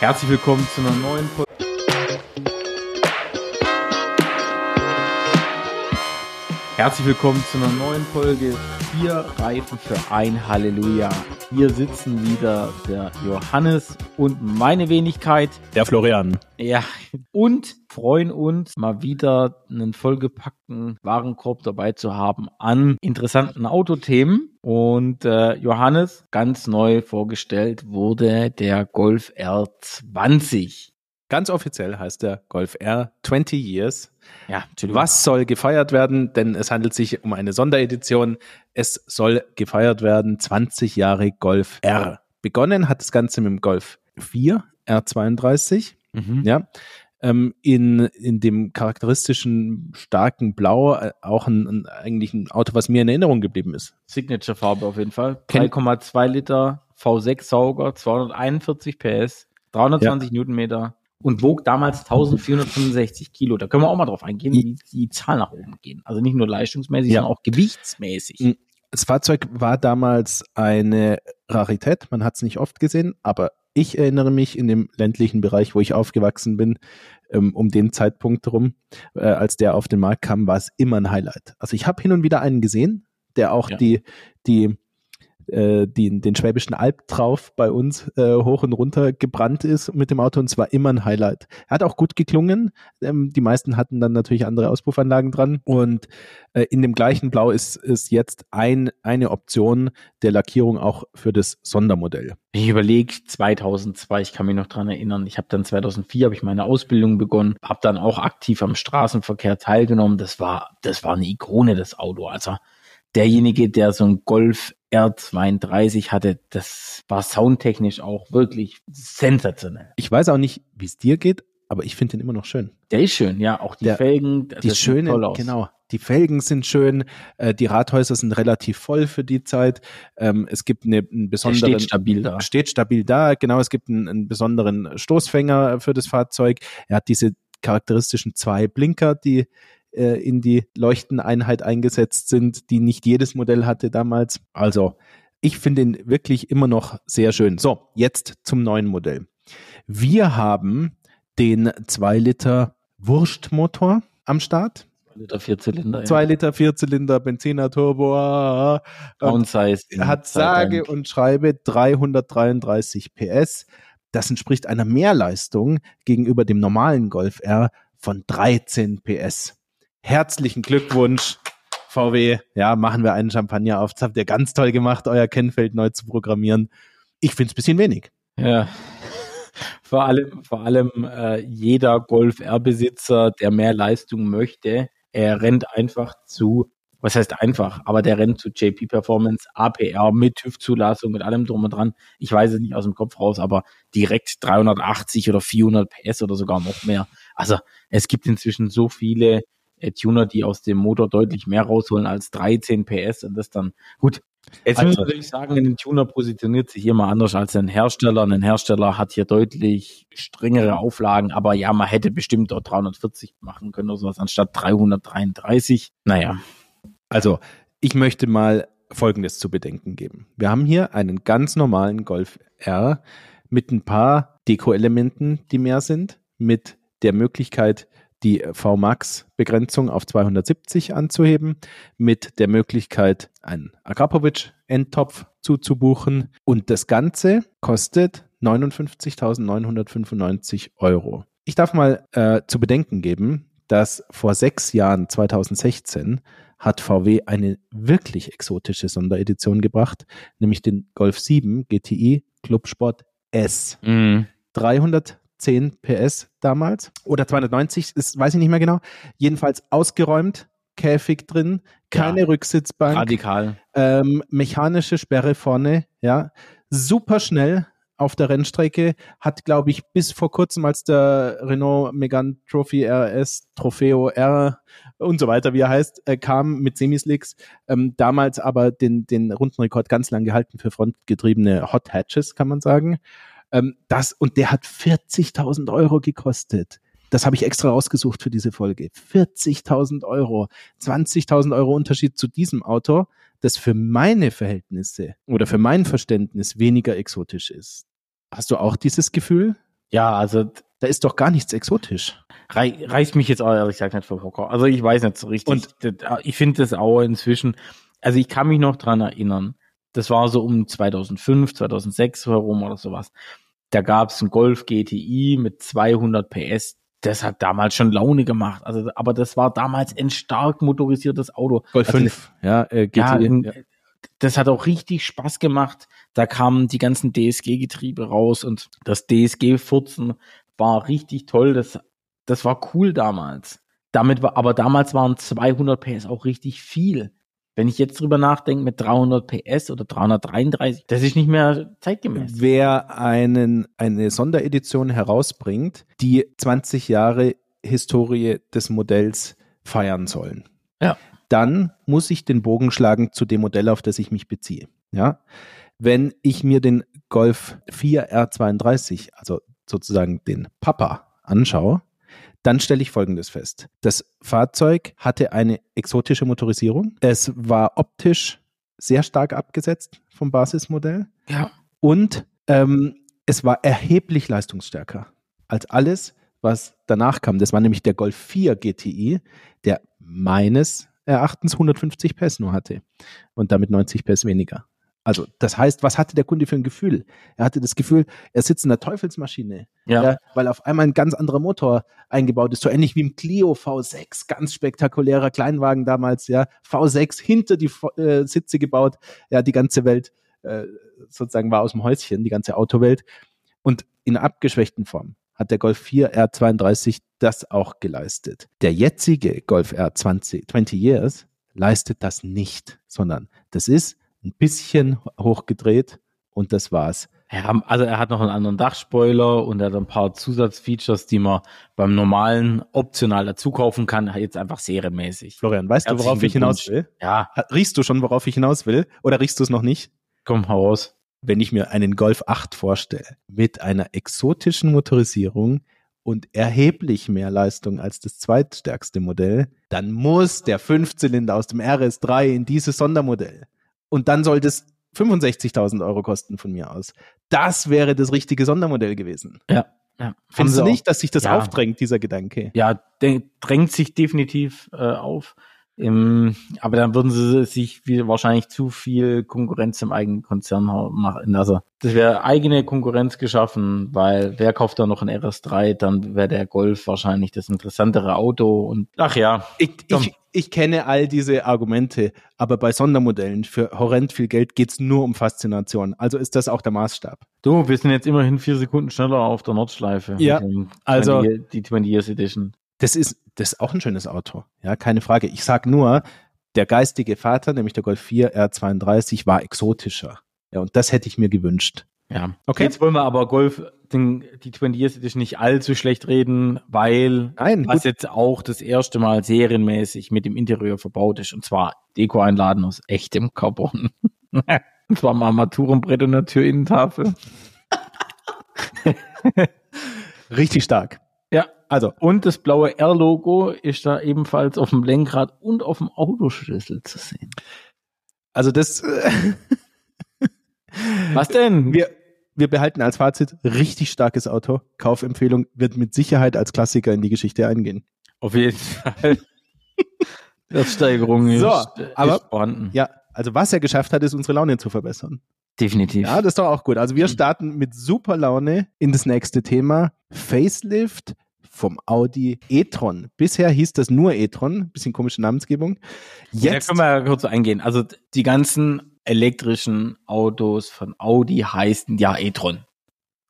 Herzlich willkommen zu einer neuen Folge. Herzlich willkommen zu einer neuen Folge Vier Reifen für ein Halleluja. Hier sitzen wieder der Johannes und meine Wenigkeit, der Florian. Ja, und freuen uns mal wieder einen vollgepackten Warenkorb dabei zu haben an interessanten Autothemen. Und äh, Johannes, ganz neu vorgestellt wurde der Golf R20. Ganz offiziell heißt der Golf R 20 Years. Ja, was soll gefeiert werden? Denn es handelt sich um eine Sonderedition. Es soll gefeiert werden 20 Jahre Golf R. Begonnen hat das Ganze mit dem Golf 4 R32. Mhm. Ja, ähm, in, in dem charakteristischen starken Blau äh, auch ein, ein, eigentlich ein Auto, was mir in Erinnerung geblieben ist. Signature-Farbe auf jeden Fall. 3,2 Liter V6-Sauger, 241 PS, 320 ja. Newtonmeter und wog damals 1465 Kilo. Da können wir auch mal drauf eingehen, wie die Zahl nach oben gehen. Also nicht nur leistungsmäßig, ja. sondern auch gewichtsmäßig. Das Fahrzeug war damals eine Rarität. Man hat es nicht oft gesehen, aber ich erinnere mich in dem ländlichen Bereich, wo ich aufgewachsen bin, ähm, um den Zeitpunkt herum, äh, als der auf den Markt kam, war es immer ein Highlight. Also ich habe hin und wieder einen gesehen, der auch ja. die, die äh, die, den Schwäbischen Alb drauf bei uns äh, hoch und runter gebrannt ist mit dem Auto und zwar immer ein Highlight. Er hat auch gut geklungen. Ähm, die meisten hatten dann natürlich andere Auspuffanlagen dran und äh, in dem gleichen Blau ist, ist jetzt ein, eine Option der Lackierung auch für das Sondermodell. Ich überlege 2002, ich kann mich noch dran erinnern, ich habe dann 2004 habe ich meine Ausbildung begonnen, habe dann auch aktiv am Straßenverkehr teilgenommen. Das war das war eine Ikone das Auto. Also derjenige, der so ein Golf R32 hatte, das war soundtechnisch auch wirklich sensationell. Ich weiß auch nicht, wie es dir geht, aber ich finde den immer noch schön. Der ist schön, ja. Auch die der, Felgen, die schöne, genau. Die Felgen sind schön, äh, die Rathäuser sind relativ voll für die Zeit. Ähm, es gibt eine, einen besonderen. steht stabil da. Steht stabil da, genau. Es gibt einen, einen besonderen Stoßfänger für das Fahrzeug. Er hat diese charakteristischen zwei Blinker, die äh, in die Leuchteneinheit eingesetzt sind, die nicht jedes Modell hatte damals. Also ich finde ihn wirklich immer noch sehr schön. So, jetzt zum neuen Modell. Wir haben den 2 Liter Wurstmotor am Start. Liter Vierzylinder. 2 ja. Liter Vierzylinder Benziner Turbo. Ah, Downsize. Hat sage und schreibe 333 PS. Das entspricht einer Mehrleistung gegenüber dem normalen Golf R von 13 PS. Herzlichen Glückwunsch, VW. Ja, machen wir einen Champagner auf. Das habt ihr ganz toll gemacht, euer Kennfeld neu zu programmieren. Ich finde es ein bisschen wenig. Ja. Vor allem, vor allem äh, jeder Golf R-Besitzer, der mehr Leistung möchte, er rennt einfach zu, was heißt einfach, aber der rennt zu JP Performance, APR mit TÜV-Zulassung, mit allem drum und dran. Ich weiß es nicht aus dem Kopf raus, aber direkt 380 oder 400 PS oder sogar noch mehr. Also es gibt inzwischen so viele Tuner, die aus dem Motor deutlich mehr rausholen als 13 PS und das dann, gut. Jetzt also, muss ich natürlich sagen, ein Tuner positioniert sich immer anders als ein Hersteller. Ein Hersteller hat hier deutlich strengere Auflagen, aber ja, man hätte bestimmt auch 340 machen können oder sowas anstatt 333. Naja. Also, ich möchte mal Folgendes zu bedenken geben. Wir haben hier einen ganz normalen Golf R mit ein paar Deko-Elementen, die mehr sind, mit der Möglichkeit, die VMAX-Begrenzung auf 270 anzuheben, mit der Möglichkeit, einen Agrapovic-Endtopf zuzubuchen. Und das Ganze kostet 59.995 Euro. Ich darf mal äh, zu bedenken geben, dass vor sechs Jahren, 2016, hat VW eine wirklich exotische Sonderedition gebracht, nämlich den Golf 7 GTI Clubsport S. Mm. 300 10 PS damals oder 290, das weiß ich nicht mehr genau. Jedenfalls ausgeräumt, Käfig drin, keine ja, Rücksitzbank. Radikal. Ähm, mechanische Sperre vorne, ja. Super schnell auf der Rennstrecke, hat, glaube ich, bis vor kurzem, als der Renault Megane Trophy RS, Trofeo R und so weiter, wie er heißt, äh, kam mit Semislicks, ähm, damals aber den, den Rundenrekord ganz lang gehalten für frontgetriebene Hot Hatches, kann man sagen. Ähm, das, und der hat 40.000 Euro gekostet. Das habe ich extra rausgesucht für diese Folge. 40.000 Euro. 20.000 Euro Unterschied zu diesem Auto, das für meine Verhältnisse oder für mein Verständnis weniger exotisch ist. Hast du auch dieses Gefühl? Ja, also Da ist doch gar nichts exotisch. rei reißt mich jetzt auch ehrlich gesagt nicht vom Hocker. Also ich weiß nicht so richtig. Und- Das- ich finde das auch inzwischen, also ich kann mich noch dran erinnern, das war so um 2005, 2006 herum oder sowas. Da gab es einen Golf GTI mit 200 PS. Das hat damals schon Laune gemacht. Also, aber das war damals ein stark motorisiertes Auto. Golf Also, 5, ja, äh, Ja, GTI, in- ja. das hat auch richtig Spaß gemacht. Da kamen die ganzen DSG-Getriebe raus und das DSG-Furzen war richtig toll. Das, das war cool damals. Damit war, aber damals waren 200 PS auch richtig viel. Wenn ich jetzt drüber nachdenke mit 300 PS oder 333, das ist nicht mehr zeitgemäß. Wer einen, eine Sonderedition herausbringt, die 20 Jahre Historie des Modells feiern sollen, Ja. dann muss ich den Bogen schlagen zu dem Modell, auf das ich mich beziehe. Ja? Wenn ich mir den Golf 4 R32, also sozusagen den Papa, anschaue, dann stelle ich Folgendes fest. Das Fahrzeug hatte eine exotische Motorisierung. Es war optisch sehr stark abgesetzt vom Basismodell Ja. und ähm, es war erheblich leistungsstärker als alles, was danach kam. Das war nämlich der Golf 4 GTI, der meines Erachtens 150 PS nur hatte und damit 90 PS weniger. Also das heißt, was hatte der Kunde für ein Gefühl? Er hatte das Gefühl, er sitzt in der Teufelsmaschine, Ja. ja, weil auf einmal ein ganz anderer Motor eingebaut ist, so ähnlich wie im Clio V6, ganz spektakulärer Kleinwagen damals, ja, V6 hinter die äh, Sitze gebaut, ja, die ganze Welt äh, sozusagen war aus dem Häuschen, die ganze Autowelt und in abgeschwächten Form hat der Golf 4 R32 das auch geleistet. Der jetzige Golf R20 20 Years leistet das nicht, sondern das ist ein bisschen hochgedreht und das war's. Ja, also er hat noch einen anderen Dachspoiler und er hat ein paar Zusatzfeatures, die man beim normalen optional dazu kaufen kann, jetzt einfach serienmäßig. Florian, weißt du, Herzlichen worauf ich hinaus will? Ja, Riechst du schon, worauf ich hinaus will? Oder riechst du es noch nicht? komm heraus. Wenn ich mir einen Golf 8 vorstelle, mit einer exotischen Motorisierung und erheblich mehr Leistung als das zweitstärkste Modell, dann muss der Fünfzylinder aus dem RS3 in dieses Sondermodell. Und dann soll das 65.000 Euro kosten von mir aus. Das wäre das richtige Sondermodell gewesen. Ja, ja. Findest du sie nicht, dass sich das Ja. aufdrängt, dieser Gedanke? Ja, drängt sich definitiv äh, auf. Ähm, aber dann würden sie sich wie, wahrscheinlich zu viel Konkurrenz im eigenen Konzern machen. Also das wäre eigene Konkurrenz geschaffen, weil wer kauft da noch ein RS3, dann wäre der Golf wahrscheinlich das interessantere Auto und ach ja, Ich, ich, ich kenne all diese Argumente, aber bei Sondermodellen für horrend viel Geld geht's nur um Faszination. Also ist das auch der Maßstab. du, wir sind jetzt immerhin vier Sekunden schneller auf der Nordschleife. Ja, also- 20, die 20 Years Edition. Das ist, das ist auch ein schönes Auto. Ja, keine Frage. Ich sag nur, der geistige Vater, nämlich der Golf 4 R32, war exotischer. Ja, und das hätte ich mir gewünscht. Ja. Okay. Jetzt wollen wir aber Golf, den, die 20 Years Edition nicht allzu schlecht reden, weil Nein, was gut. jetzt auch das erste Mal serienmäßig mit dem Interieur verbaut ist. Und zwar Deko-Einladen aus echtem Carbon. und zwar am Armaturenbrett und der Türinnentafel. richtig stark. Also, Und das blaue R-Logo ist da ebenfalls auf dem Lenkrad und auf dem Autoschlüssel zu sehen. also das, Was denn? wir, wir behalten als Fazit richtig starkes Auto. Kaufempfehlung wird mit Sicherheit als Klassiker in die Geschichte eingehen. auf jeden Fall. Wertsteigerung So, ist, aber- ist vorhanden. Ja, also was er geschafft hat, ist unsere Laune zu verbessern. Definitiv. Ja, das ist doch auch gut. Also wir starten mit super Laune in das nächste Thema. Facelift vom Audi e-tron. Bisher hieß das nur e-tron, bisschen komische Namensgebung. Jetzt können wir kurz eingehen. Also die ganzen elektrischen Autos von Audi heißen ja e-tron.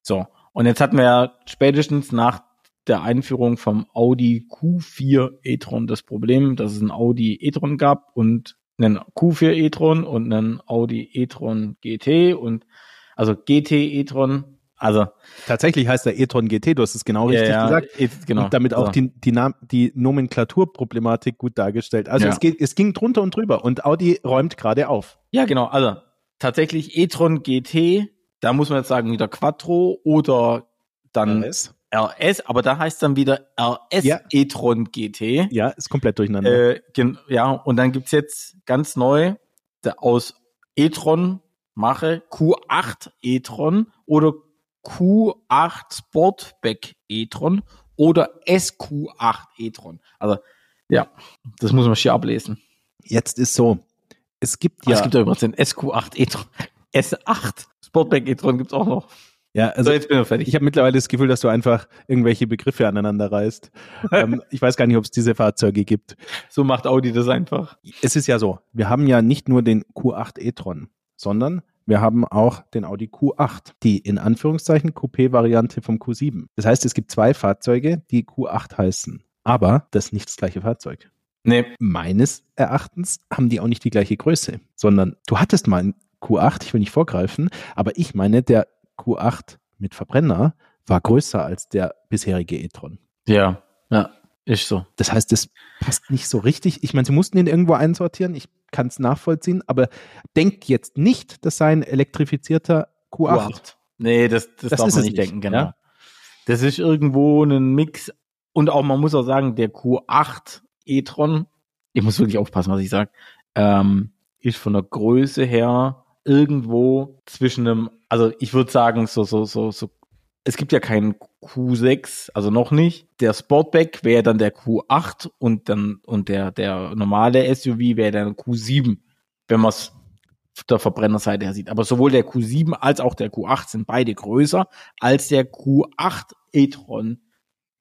So. Und jetzt hatten wir ja spätestens nach der Einführung vom Audi Q4 e-tron das Problem, dass es ein Audi e-tron gab und einen Q4 e-tron und einen Audi e-tron GT und also GT e-tron. Also tatsächlich heißt der e-tron GT, du hast es genau richtig ja, gesagt. e- genau. Und damit auch So. die, die, die Nomenklaturproblematik gut dargestellt. Also Ja. es, geht, es ging drunter und drüber und Audi räumt gerade auf. Ja, genau. Also tatsächlich e-tron GT, da muss man jetzt sagen wieder Quattro oder dann RS. RS, aber da heißt dann wieder RS Ja. e-tron GT. Ja, ist komplett durcheinander. Äh, ja, und dann gibt's jetzt ganz neu aus e-tron mache Q8 e-tron oder Q8 Sportback e-tron oder SQ8 e-tron. Also, ja, das muss man hier ablesen. Jetzt ist so, es gibt ja. Es gibt ja übrigens den SQ8 e-tron. S8 Sportback e-tron gibt es auch noch. Ja, also so, jetzt bin ich fertig. Ich habe mittlerweile das Gefühl, dass du einfach irgendwelche Begriffe aneinander reißt. ähm, ich weiß gar nicht, ob es diese Fahrzeuge gibt. So macht Audi das einfach. Es ist ja so, wir haben ja nicht nur den Q8 e-tron, sondern wir haben auch den Audi Q8, die in Anführungszeichen Coupé-Variante vom Q7. Das heißt, es gibt zwei Fahrzeuge, die Q8 heißen. Aber das ist nicht das gleiche Fahrzeug. Nee. Meines Erachtens haben die auch nicht die gleiche Größe, sondern du hattest mal einen Q8, ich will nicht vorgreifen, aber ich meine, der Q8 mit Verbrenner war größer als der bisherige e-tron. Ja, ja, ist so. Das heißt, das passt nicht so richtig. Ich meine, sie mussten ihn irgendwo einsortieren, ich kann es nachvollziehen, aber denkt jetzt nicht, das sei ein elektrifizierter Q8. Q8. Nee, das, das, das darf man nicht denken, genau. Ja? Das ist irgendwo ein Mix und auch, man muss auch sagen, der Q8 e-tron, ich muss wirklich aufpassen, was ich sage, ähm, ist von der Größe her irgendwo zwischen einem, also ich würde sagen, so, so, so, so, es gibt ja keinen Q6, also noch nicht. Der Sportback wäre dann der Q8 und dann, und der, der normale SUV wäre dann Q7, wenn man es der Verbrennerseite her sieht. Aber sowohl der Q7 als auch der Q8 sind beide größer als der Q8 e-tron,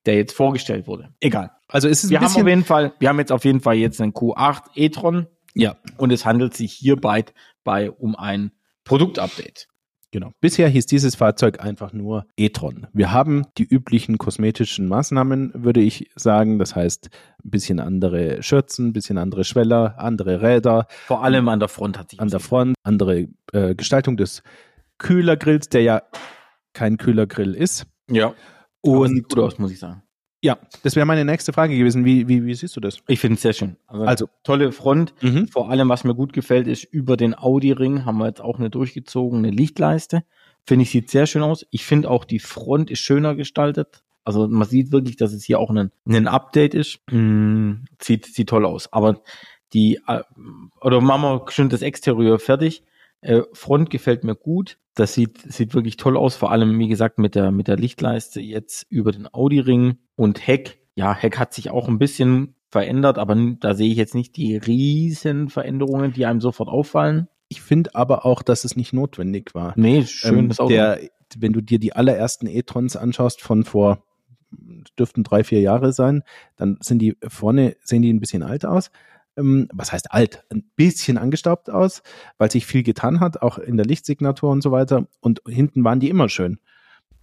der jetzt vorgestellt wurde. Egal. Also ist es wir haben auf jeden Fall, wir haben jetzt auf jeden Fall jetzt einen Q8 e-tron. Ja. Und es handelt sich hierbei bei um ein Produktupdate. Genau. Bisher hieß dieses Fahrzeug einfach nur e-tron. Wir haben die üblichen kosmetischen Maßnahmen, würde ich sagen. Das heißt, ein bisschen andere Schürzen, ein bisschen andere Schweller, andere Räder. Vor allem an der Front hat sich. An der Front, andere äh, Gestaltung des Kühlergrills, der ja kein Kühlergrill ist. Ja. Und sieht gut aus, muss ich sagen. Ja, das wäre meine nächste Frage gewesen. Wie, wie, wie siehst du das? Ich finde es sehr schön. Also, also, tolle Front. Mhm. Vor allem, was mir gut gefällt, ist über den Audi-Ring haben wir jetzt auch eine durchgezogene Lichtleiste. Finde ich, sieht sehr schön aus. Ich finde auch die Front ist schöner gestaltet. Also man sieht wirklich, dass es hier auch ein, ein Update ist. Mhm. Sieht, sieht toll aus. Aber die, äh, oder machen wir schon das Exterieur fertig. Äh, Front gefällt mir gut. Das sieht, sieht wirklich toll aus, vor allem, wie gesagt, mit der, mit der Lichtleiste jetzt über den Audi-Ring und Heck. Ja, Heck hat sich auch ein bisschen verändert, aber da sehe ich jetzt nicht die riesen Veränderungen, die einem sofort auffallen. Ich finde aber auch, dass es nicht notwendig war. Nee, schön. Ähm. Der, wenn du dir die allerersten E-Trons anschaust von vor, dürften drei, vier Jahre sein, dann sind die vorne, sehen die ein bisschen alt aus was heißt alt, ein bisschen angestaubt aus, weil sich viel getan hat, auch in der Lichtsignatur und so weiter. Und hinten waren die immer schön.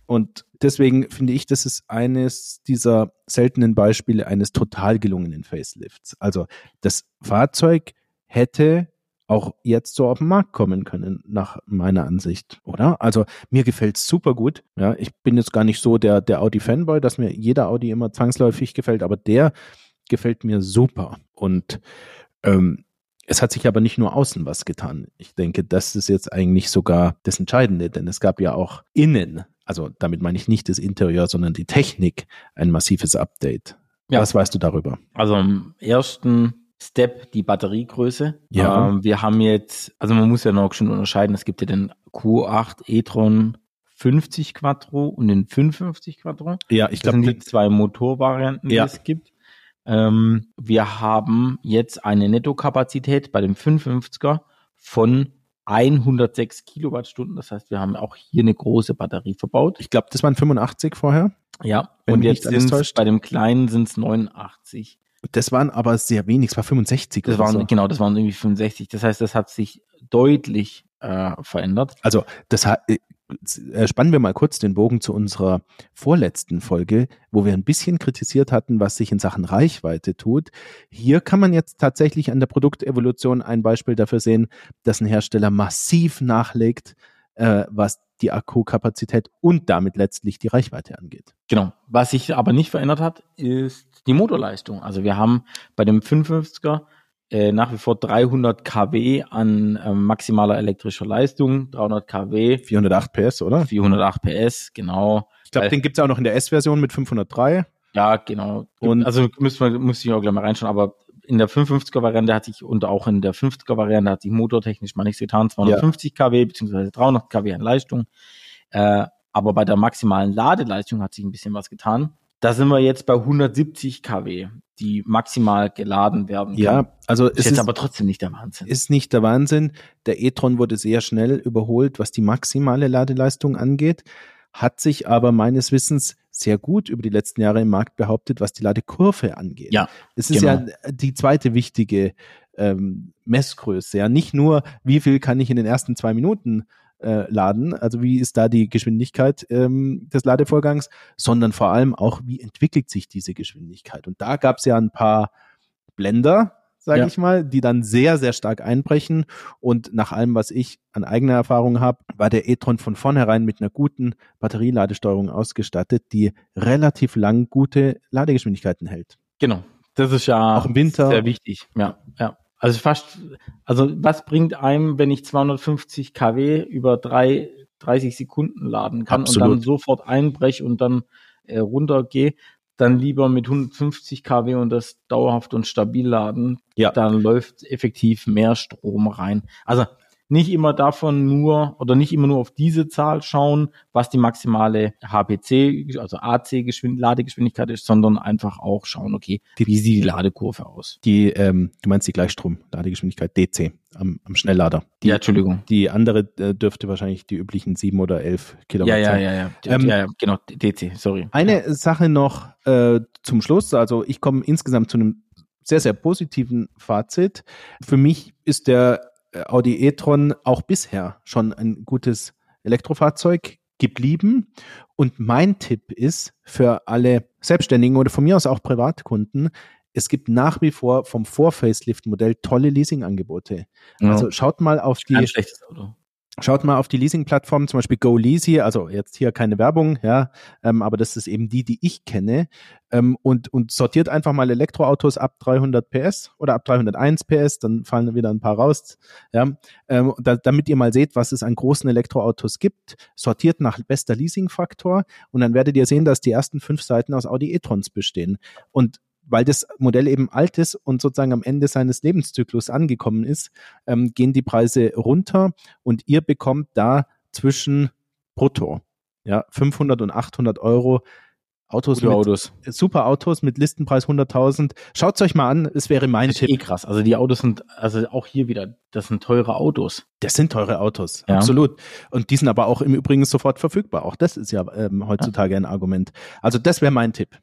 Und deswegen finde ich, das ist eines dieser seltenen Beispiele eines total gelungenen Facelifts. Also das Fahrzeug hätte auch jetzt so auf den Markt kommen können, nach meiner Ansicht, oder? Also mir gefällt es super gut. Ja, ich bin jetzt gar nicht so der, der Audi-Fanboy, dass mir jeder Audi immer zwangsläufig gefällt, aber der gefällt mir super. Und ähm, es hat sich aber nicht nur außen was getan. Ich denke, das ist jetzt eigentlich sogar das Entscheidende, denn es gab ja auch innen, also damit meine ich nicht das Interieur, sondern die Technik, ein massives Update. Ja. Was weißt du darüber? Also im ersten Step die Batteriegröße. Ja. Ähm, wir haben jetzt, also man muss ja noch schon unterscheiden, es gibt ja den Q8 e-tron 50 Quattro und den 55 Quattro. Ja, ich glaube. Das sind die zwei Motorvarianten, ja. die es gibt. Ähm, wir haben jetzt eine Nettokapazität bei dem 55er von 106 Kilowattstunden. Das heißt, wir haben auch hier eine große Batterie verbaut. Ich glaube, das waren 85 vorher. Ja, und jetzt sind bei dem kleinen sind es 89. Das waren aber sehr wenig, es war 65. Das waren, so. Genau, das waren irgendwie 65. Das heißt, das hat sich deutlich äh, verändert. Also das hat, spannen wir mal kurz den Bogen zu unserer vorletzten Folge, wo wir ein bisschen kritisiert hatten, was sich in Sachen Reichweite tut. Hier kann man jetzt tatsächlich an der Produktevolution ein Beispiel dafür sehen, dass ein Hersteller massiv nachlegt, äh, was die Akkukapazität und damit letztlich die Reichweite angeht. Genau. Was sich aber nicht verändert hat, ist die Motorleistung. Also wir haben bei dem 55er äh, nach wie vor 300 kW an äh, maximaler elektrischer Leistung, 300 kW. 408 PS, oder? 408 PS, genau. Ich glaube, den gibt's auch noch in der S-Version mit 503. Ja, genau. Und also müsste man müsste ich auch gleich mal reinschauen, aber in der 55er Variante hat sich und auch in der 50er Variante hat sich motortechnisch mal nichts getan, 250 ja. kW beziehungsweise 300 kW an Leistung. Äh, aber bei der maximalen Ladeleistung hat sich ein bisschen was getan. Da sind wir jetzt bei 170 kW, die maximal geladen werden kann. Ja, also ist es jetzt ist, aber trotzdem nicht der Wahnsinn. ist nicht der Wahnsinn. Der e-tron wurde sehr schnell überholt, was die maximale Ladeleistung angeht, hat sich aber meines Wissens sehr gut über die letzten Jahre im Markt behauptet, was die Ladekurve angeht. Ja, Es ist genau. ja die zweite wichtige ähm, Messgröße. Ja, nicht nur, wie viel kann ich in den ersten zwei Minuten äh, laden, also wie ist da die Geschwindigkeit ähm, des Ladevorgangs, sondern vor allem auch, wie entwickelt sich diese Geschwindigkeit. Und da gab es ja ein paar Blender, sage Ja. ich mal, die dann sehr, sehr stark einbrechen. Und nach allem, was ich an eigener Erfahrung habe, war der e-tron von vornherein mit einer guten Batterieladesteuerung ausgestattet, die relativ lang gute Ladegeschwindigkeiten hält. Genau. Das ist ja Auch im Winter. sehr wichtig. Ja, ja. Also fast, also was bringt einem, wenn ich 250 kW über drei, 30 Sekunden laden kann und Absolut. dann sofort einbreche und dann äh, runtergehe, dann lieber mit 150 kW und das dauerhaft und stabil laden. Ja. Dann läuft effektiv mehr Strom rein. Also nicht immer davon nur oder nicht immer nur auf diese Zahl schauen, was die maximale HPC, also AC-Ladegeschwindigkeit ist, sondern einfach auch schauen, okay, wie sieht die Ladekurve aus? Die, ähm, du meinst die Gleichstrom-Ladegeschwindigkeit DC am, am Schnelllader. Die, ja, Entschuldigung. die andere äh, dürfte wahrscheinlich die üblichen sieben oder elf Kilowatt Ja, ja, sein. ja, ja. Ähm, ja, ja, genau, DC, sorry. Eine Sache noch äh, zum Schluss. Also ich komme insgesamt zu einem sehr, sehr positiven Fazit. Für mich ist der Audi e-tron auch bisher schon ein gutes Elektrofahrzeug geblieben. Und mein Tipp ist für alle Selbstständigen oder von mir aus auch Privatkunden, es gibt nach wie vor vom Vor-Facelift-Modell tolle Leasingangebote. Ja. Also schaut mal auf die Kein schlechtes Auto. Schaut mal auf die Leasing-Plattform, zum Beispiel GoLeasy, also jetzt hier keine Werbung, ja, ähm, aber das ist eben die, die ich kenne, ähm, und, und sortiert einfach mal Elektroautos ab 300 PS oder ab 301 PS, dann fallen wieder ein paar raus, ja, ähm, da, damit ihr mal seht, was es an großen Elektroautos gibt, sortiert nach bester Leasing-Faktor und dann werdet ihr sehen, dass die ersten fünf Seiten aus Audi e-trons bestehen. Und weil das Modell eben alt ist und sozusagen am Ende seines Lebenszyklus angekommen ist, ähm, gehen die Preise runter und ihr bekommt da zwischen brutto ja 500 und 800 Euro Autos Gute mit, Autos. super Autos mit Listenpreis 100.000. Schaut's euch mal an, es wäre mein Das ist Tipp. eh krass. Also die Autos sind, also auch hier wieder, das sind teure Autos. Das sind teure Autos, Ja. absolut. Und die sind aber auch im Übrigen sofort verfügbar. Auch das ist ja ähm, heutzutage ein Argument. Also das wäre mein Tipp.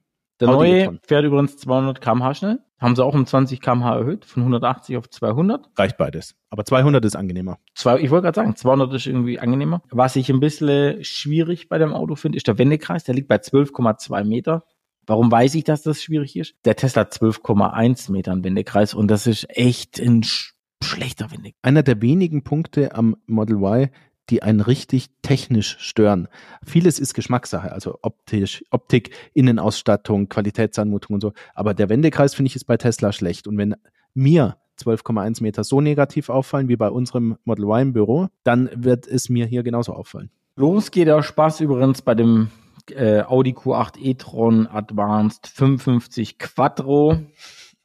Der Audi neue e-tron. fährt übrigens 200 km/h schnell. Haben sie auch um 20 km/h erhöht, von 180 auf 200. Reicht beides. Aber 200 ist angenehmer. Zwei, ich wollte gerade sagen, 200 ist irgendwie angenehmer. Was ich ein bisschen schwierig bei dem Auto finde, ist der Wendekreis. Der liegt bei 12,2 Meter. Warum weiß ich, dass das schwierig ist? Der Tesla hat 12,1 Metern Wendekreis und das ist echt ein sch schlechter Wendekreis. einer der wenigen Punkte am Model Y, die einen richtig technisch stören. Vieles ist Geschmackssache, also optisch, Optik, Innenausstattung, Qualitätsanmutung und so. Aber der Wendekreis finde ich ist bei Tesla schlecht. Und wenn mir 12,1 Meter so negativ auffallen wie bei unserem Model Y im Büro, dann wird es mir hier genauso auffallen. Los geht der Spaß übrigens bei dem äh, Audi Q8 e-tron Advanced 55 Quattro.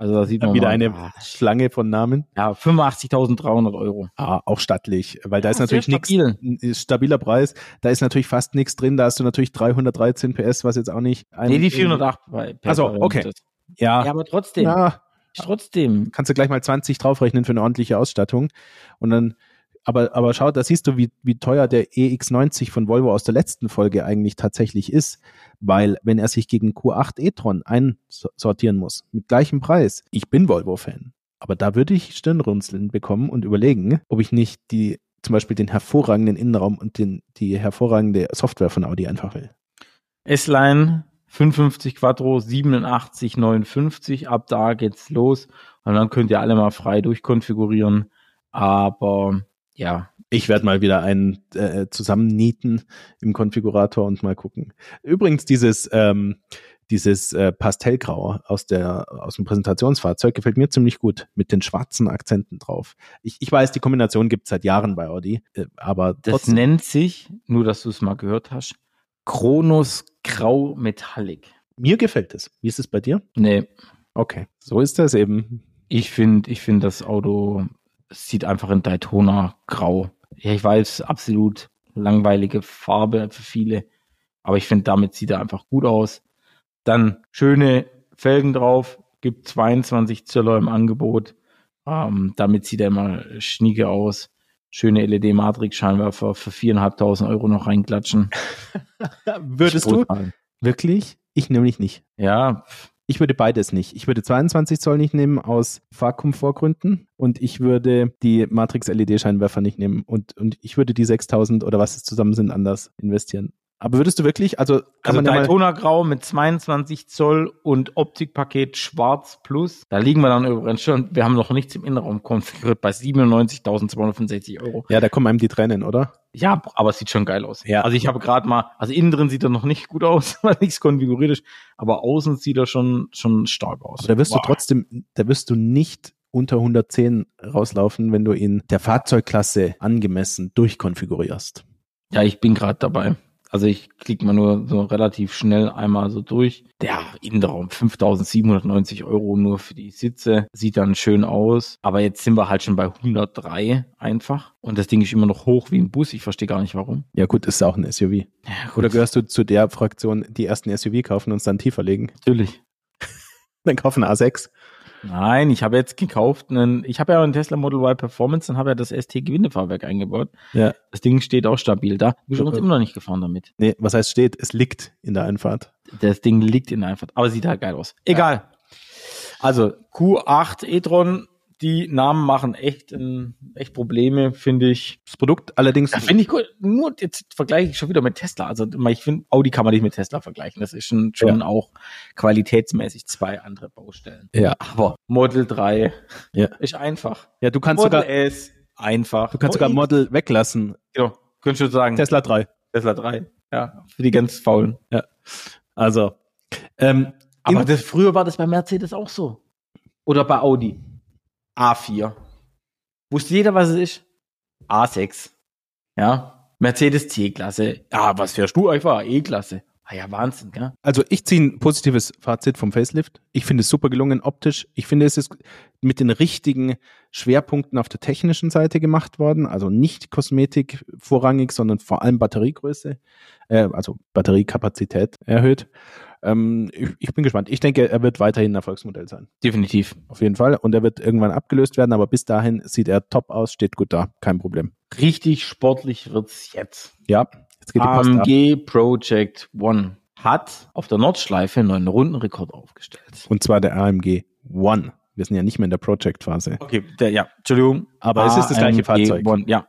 Also da sieht man Wieder mal, eine ah, Schlange von Namen. ja, 85.300 Euro. Ah, auch stattlich, weil da ist Ja, sehr natürlich nichts, stabil. ein stabiler Preis. Da ist natürlich fast nichts drin. Da hast du natürlich 313 PS, was jetzt auch nicht. ein- Nee, die 408 bei per Ach so, Variante okay. ist. Ja, Ja, aber trotzdem, ja, trotzdem. kannst du gleich mal 20 draufrechnen für eine ordentliche Ausstattung. Und dann, aber, aber schau, da siehst du, wie, wie teuer der EX90 von Volvo aus der letzten Folge eigentlich tatsächlich ist. Weil, wenn er sich gegen Q8 e-tron einsortieren muss, mit gleichem Preis, ich bin Volvo-Fan. Aber da würde ich Stirnrunzeln bekommen und überlegen, ob ich nicht die, zum Beispiel den hervorragenden Innenraum und den, die hervorragende Software von Audi einfach will. S-Line 55 Quattro 87,59. Ab da geht's los. Und dann könnt ihr alle mal frei durchkonfigurieren. Aber ja, Ich werde mal wieder einen äh, zusammennieten im Konfigurator und mal gucken. Übrigens, dieses, ähm, dieses äh, Pastellgrau aus, der, aus dem Präsentationsfahrzeug gefällt mir ziemlich gut mit den schwarzen Akzenten drauf. Ich, ich weiß, die Kombination gibt es seit Jahren bei Audi, äh, aber das trotzdem, nennt sich, nur dass du es mal gehört hast, Kronos Grau Metallic. mir gefällt es. Wie ist es bei dir? Nee, Okay, so ist das eben. ich finde, ich finde das Auto sieht einfach in Daytona grau. Ja, ich weiß, absolut langweilige Farbe für viele. Aber ich finde, damit sieht er einfach gut aus. Dann schöne Felgen drauf, gibt 22 Zöller im Angebot. Ähm, damit sieht er immer schnieke aus. Schöne LED-Matrix-Scheinwerfer für 4.500 Euro noch reinklatschen. Würdest du? Wirklich? Ich nämlich nicht. Ja. Ich würde beides nicht. Ich würde 22 Zoll nicht nehmen aus Fahrkomfortgründen und ich würde die Matrix LED-Scheinwerfer nicht nehmen und, und ich würde die 6000 oder was es zusammen sind anders investieren. Aber würdest du wirklich, also also Daytona Grau mit 22 Zoll und Optikpaket Schwarz Plus, da liegen wir dann übrigens schon, wir haben noch nichts im Innenraum konfiguriert bei 97.265 Euro. Ja, da kommen einem die Tränen, oder? Ja, aber es sieht schon geil aus. Ja. Also ich habe gerade mal, also innen drin sieht er noch nicht gut aus, weil nichts konfiguriert ist, aber außen sieht er schon, schon stark aus. Aber da wirst wow. du trotzdem, da wirst du nicht unter 110 rauslaufen, wenn du ihn der Fahrzeugklasse angemessen durchkonfigurierst. Ja, ich bin gerade dabei. Also ich klicke mal nur so relativ schnell einmal so durch. Der Innenraum 5790 Euro nur für die Sitze. Sieht dann schön aus. Aber jetzt sind wir halt schon bei 103 einfach. Und das Ding ist immer noch hoch wie ein Bus. Ich verstehe gar nicht warum. Ja gut, ist auch ein SUV. Ja, Oder gehörst du zu der Fraktion, die ersten SUV kaufen und es dann tiefer legen? Natürlich. dann kaufen A6. Nein, ich habe jetzt gekauft einen, ich habe ja einen Tesla Model Y Performance, dann habe ja das ST-Gewindefahrwerk eingebaut. Ja. Das Ding steht auch stabil da. Wir sind uns immer noch nicht gefahren damit. Nee, was heißt steht? Es liegt in der Einfahrt. Das Ding liegt in der Einfahrt, aber sieht halt geil aus. Egal. Ja. Also Q8 e-tron die Namen machen echt, äh, echt Probleme, finde ich. Das Produkt allerdings. Ja, finde ich gut. Nur jetzt vergleiche ich schon wieder mit Tesla. Also ich finde, Audi kann man nicht mit Tesla vergleichen. Das ist schon, schon ja. auch qualitätsmäßig zwei andere Baustellen. Ja. Aber Model 3 ja. ist einfach. Ja, du kannst Model sogar S einfach. Du kannst sogar Model weglassen. Genau. Könntest du sagen. Tesla 3. Tesla 3. Ja. Für die ganz faulen. Ja. Also. Ähm, aber das, früher war das bei Mercedes auch so. Oder bei Audi. A4. Wusste jeder, was es ist? A6. Ja. Mercedes C-Klasse. Ja, was fährst du einfach? E-Klasse. Ah ja, Wahnsinn, gell? Also ich ziehe ein positives Fazit vom Facelift. Ich finde es super gelungen optisch. Ich finde, es ist mit den richtigen Schwerpunkten auf der technischen Seite gemacht worden. Also nicht Kosmetik vorrangig, sondern vor allem Batteriegröße, äh, also Batteriekapazität erhöht. Ähm, ich, ich, bin gespannt. Ich denke, er wird weiterhin ein Erfolgsmodell sein. Definitiv. Auf jeden Fall. Und er wird irgendwann abgelöst werden, aber bis dahin sieht er top aus, steht gut da. Kein Problem. Richtig sportlich wird's jetzt. Ja. AMG ab. Project One hat auf der Nordschleife einen neuen Rundenrekord aufgestellt. Und zwar der AMG One. Wir sind ja nicht mehr in der Project-Phase. Okay, der, ja, Entschuldigung. Aber es ist das gleiche Fahrzeug. One, ja.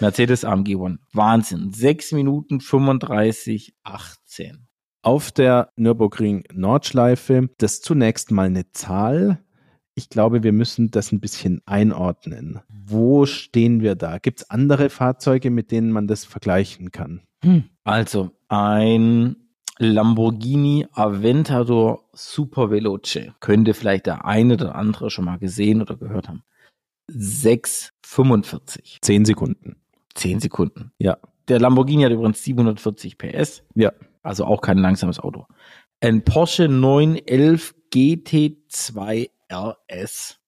Mercedes AMG One. Wahnsinn. 6 Minuten 35, 18 auf der Nürburgring Nordschleife. Das ist zunächst mal eine Zahl. Ich glaube, wir müssen das ein bisschen einordnen. Wo stehen wir da? Gibt es andere Fahrzeuge, mit denen man das vergleichen kann? Hm. Also ein Lamborghini Aventador Super Veloce. Könnte vielleicht der eine oder andere schon mal gesehen oder gehört haben. 6,45. 10 Sekunden. 10 Sekunden. Ja. Der Lamborghini hat übrigens 740 PS. Ja. Also auch kein langsames Auto. Ein Porsche 911 GT2 RS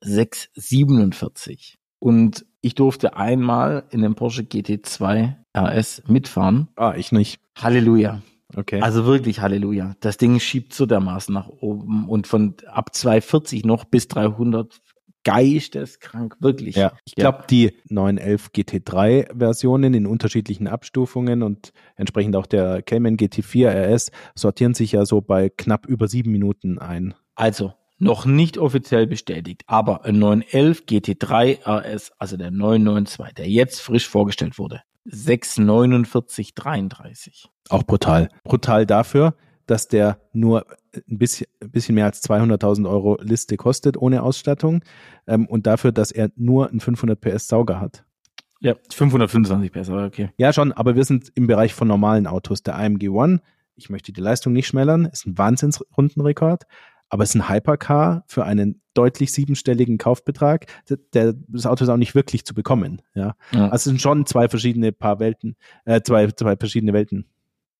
647. Und ich durfte einmal in dem Porsche GT2 RS mitfahren. Ah, ich nicht. Halleluja. Okay. Also wirklich Halleluja. Das Ding schiebt so dermaßen nach oben und von ab 240 noch bis 300 geisteskrank, wirklich. Ja, ich glaube, ja. die 911 GT3-Versionen in unterschiedlichen Abstufungen und entsprechend auch der Cayman GT4 RS sortieren sich ja so bei knapp über sieben Minuten ein. Also, noch nicht offiziell bestätigt, aber ein 911 GT3 RS, also der 992, der jetzt frisch vorgestellt wurde, 649,33. Auch brutal. Brutal dafür, dass der nur ein bisschen, ein bisschen mehr als 200.000 Euro Liste kostet ohne Ausstattung ähm, und dafür, dass er nur einen 500 PS Sauger hat. Ja, 525 PS, aber okay. Ja, schon, aber wir sind im Bereich von normalen Autos. Der AMG One, ich möchte die Leistung nicht schmälern, ist ein Wahnsinnsrundenrekord, aber es ist ein Hypercar für einen deutlich siebenstelligen Kaufbetrag. Der, das Auto ist auch nicht wirklich zu bekommen. Ja, ja. also es sind schon zwei verschiedene Paar Welten, äh, zwei, zwei verschiedene Welten.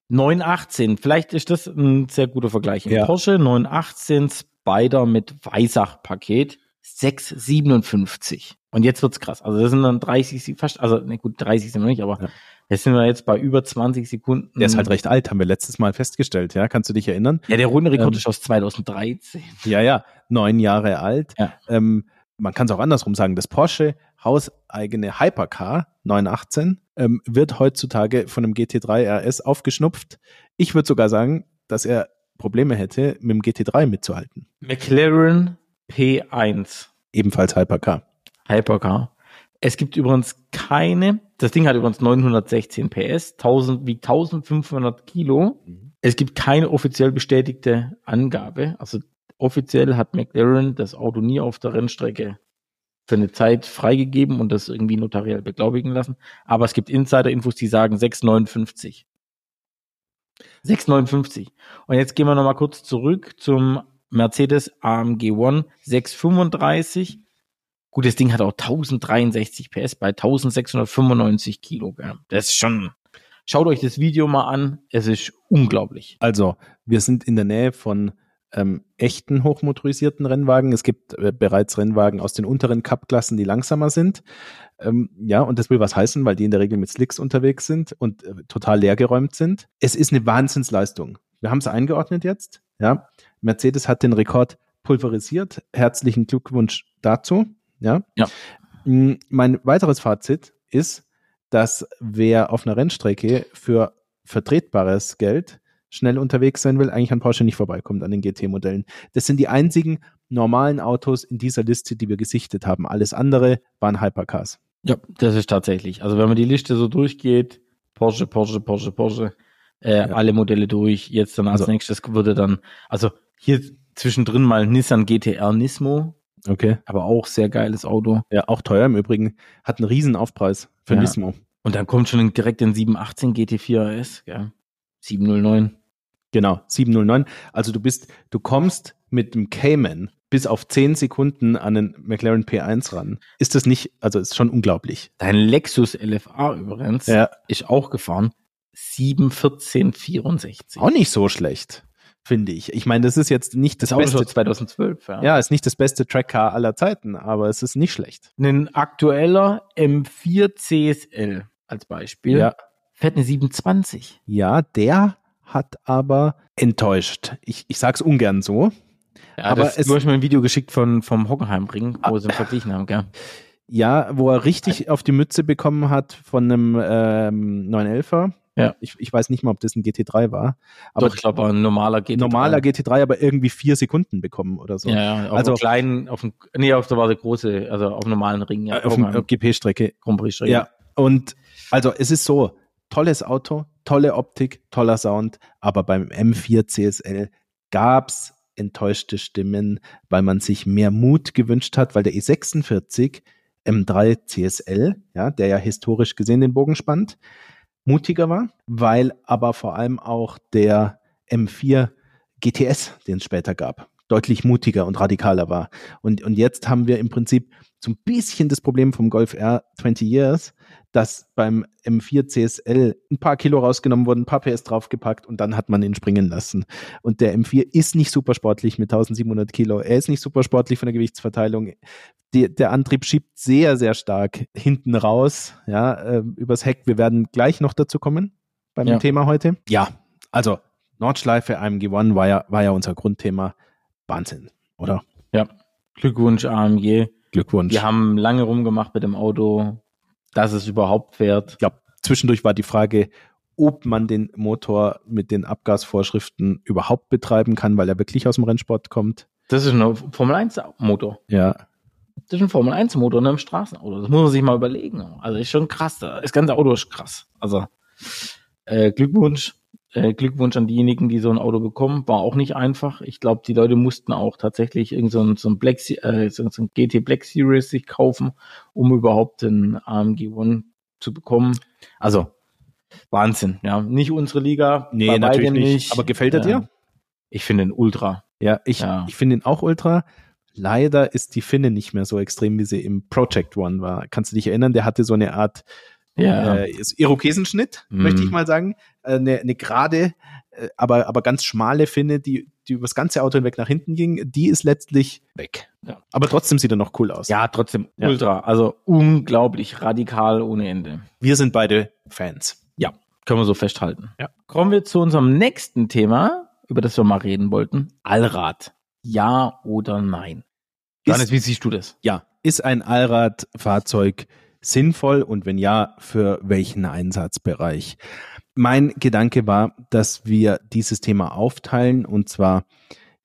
918, vielleicht ist das ein sehr guter Vergleich. Ja. Porsche 918 Spider mit Weisach-Paket 657. Und jetzt wird's krass. Also das sind dann 30, fast, also ne gut, 30 sind wir nicht, aber ja. Jetzt sind wir jetzt bei über 20 Sekunden. Der ist halt recht alt, haben wir letztes Mal festgestellt, ja. Kannst du dich erinnern? Ja, der Rundenrekord ähm, ist aus 2013. Ja, ja, neun Jahre alt. Ja. Ähm, man kann es auch andersrum sagen. Das Porsche hauseigene Hypercar 918 ähm, wird heutzutage von einem GT3 RS aufgeschnupft. Ich würde sogar sagen, dass er Probleme hätte, mit dem GT3 mitzuhalten. McLaren P1. Ebenfalls Hypercar. Hypercar. Es gibt übrigens keine, das Ding hat übrigens 916 PS, 1000, wiegt 1500 Kilo. Mhm. Es gibt keine offiziell bestätigte Angabe. Also offiziell hat McLaren das Auto nie auf der Rennstrecke für eine Zeit freigegeben und das irgendwie notariell beglaubigen lassen. Aber es gibt Insider-Infos, die sagen 659. 659. Und jetzt gehen wir nochmal kurz zurück zum Mercedes AMG One 635. Gut, das Ding hat auch 1063 PS bei 1695 Kilogramm. Das ist schon, schaut euch das Video mal an. Es ist unglaublich. Also, wir sind in der Nähe von ähm, echten hochmotorisierten Rennwagen. Es gibt äh, bereits Rennwagen aus den unteren Cup-Klassen, die langsamer sind. Ähm, ja, und das will was heißen, weil die in der Regel mit Slicks unterwegs sind und äh, total leergeräumt sind. Es ist eine Wahnsinnsleistung. Wir haben es eingeordnet jetzt. Ja, Mercedes hat den Rekord pulverisiert. Herzlichen Glückwunsch dazu. Ja. ja. Mm, mein weiteres Fazit ist, dass wer auf einer Rennstrecke für vertretbares Geld schnell unterwegs sein will, eigentlich an Porsche nicht vorbeikommt, an den GT-Modellen. Das sind die einzigen normalen Autos in dieser Liste, die wir gesichtet haben. Alles andere waren Hypercars. Ja, das ist tatsächlich. Also wenn man die Liste so durchgeht, Porsche, Porsche, Porsche, Porsche, äh, ja. alle Modelle durch, jetzt dann als also, nächstes würde dann, also hier zwischendrin mal Nissan GTR Nismo. Okay. Aber auch sehr geiles Auto. Ja, auch teuer im Übrigen. Hat einen riesen Aufpreis für ja. Nismo. Und dann kommt schon direkt den 718 GT4 RS, ja. 709. Genau, 709. Also du bist, du kommst mit dem Cayman bis auf 10 Sekunden an den McLaren P1 ran. Ist das nicht, also ist schon unglaublich. Dein Lexus LFA übrigens ja. ist auch gefahren. 71464. Auch nicht so schlecht, finde ich. Ich meine, das ist jetzt nicht das, das beste. 2012, ja. Ja, ist nicht das beste Trackcar aller Zeiten, aber es ist nicht schlecht. Ein aktueller M4 CSL als Beispiel ja. fährt eine 720. Ja, der hat aber enttäuscht. Ich, ich sag's ungern so. Ja, aber das, es, du hast mir ein Video geschickt von, vom Hockenheimring, wo ah, sie ihn verglichen haben, gell? Ja, wo er richtig auf die Mütze bekommen hat von einem ähm, 911er. Ja. Ich, ich weiß nicht mal, ob das ein GT3 war. Aber Doch, ich glaube, ein normaler GT3. Normaler GT3, aber irgendwie vier Sekunden bekommen oder so. Ja, ja auf also kleinen, auf dem, nee, auf der war der große, also auf normalen Ring, ja. Auf der GP-Strecke. Grand Prix-Strecke. Ja. Und also es ist so, tolles Auto, tolle Optik, toller Sound, aber beim M4 CSL gab's enttäuschte Stimmen, weil man sich mehr Mut gewünscht hat, weil der E46 M3 CSL, ja, der ja historisch gesehen den Bogen spannt, mutiger war, weil aber vor allem auch der M4 GTS, den es später gab, deutlich mutiger und radikaler war. Und, und jetzt haben wir im Prinzip so ein bisschen das Problem vom Golf R 20 Years, dass beim M4 CSL ein paar Kilo rausgenommen wurden, ein paar PS draufgepackt und dann hat man ihn springen lassen. Und der M4 ist nicht super sportlich mit 1700 Kilo. Er ist nicht super sportlich von der Gewichtsverteilung. Die, der Antrieb schiebt sehr, sehr stark hinten raus, ja, äh, übers Heck. Wir werden gleich noch dazu kommen beim ja. Thema heute. Ja, also Nordschleife AMG One war ja, war ja unser Grundthema. Wahnsinn, oder? Ja. Glückwunsch AMG. Glückwunsch. Wir haben lange rumgemacht mit dem Auto dass es überhaupt fährt. Ich glaube, zwischendurch war die Frage, ob man den Motor mit den Abgasvorschriften überhaupt betreiben kann, weil er wirklich aus dem Rennsport kommt. Das ist ein Formel 1 Motor. Ja. Das ist ein Formel 1 Motor in einem Straßenauto. Das muss man sich mal überlegen. Also ist schon krass. Das ganze Auto ist krass. Also äh, Glückwunsch. Äh, Glückwunsch an diejenigen, die so ein Auto bekommen. War auch nicht einfach. Ich glaube, die Leute mussten auch tatsächlich irgend so ein, so ein, Black, äh, so ein GT Black Series sich kaufen, um überhaupt den AMG One zu bekommen. Also Wahnsinn, ja. Nicht unsere Liga. Nee, natürlich nicht. nicht. Aber gefällt er dir? Ich finde ihn ultra. Ja, ich, ja. ich finde ihn auch ultra. Leider ist die Finne nicht mehr so extrem, wie sie im Project One war. Kannst du dich erinnern? Der hatte so eine Art ja. äh, Irokesenschnitt, mm. möchte ich mal sagen. Äh, eine, eine gerade äh, aber, aber ganz schmale Finne, die, die übers ganze Auto hinweg nach hinten ging, die ist letztlich weg. Ja. Aber trotzdem sieht er noch cool aus. Ja, trotzdem Ja. ultra. Also unglaublich radikal ohne Ende. Wir sind beide Fans. Ja, können wir so festhalten. Ja. Kommen wir zu unserem nächsten Thema, über das wir mal reden wollten. Allrad. Ja oder nein? Johannes, wie siehst du das? Ja, ist ein Allradfahrzeug sinnvoll und wenn ja, für welchen Einsatzbereich? Mein Gedanke war, dass wir dieses Thema aufteilen und zwar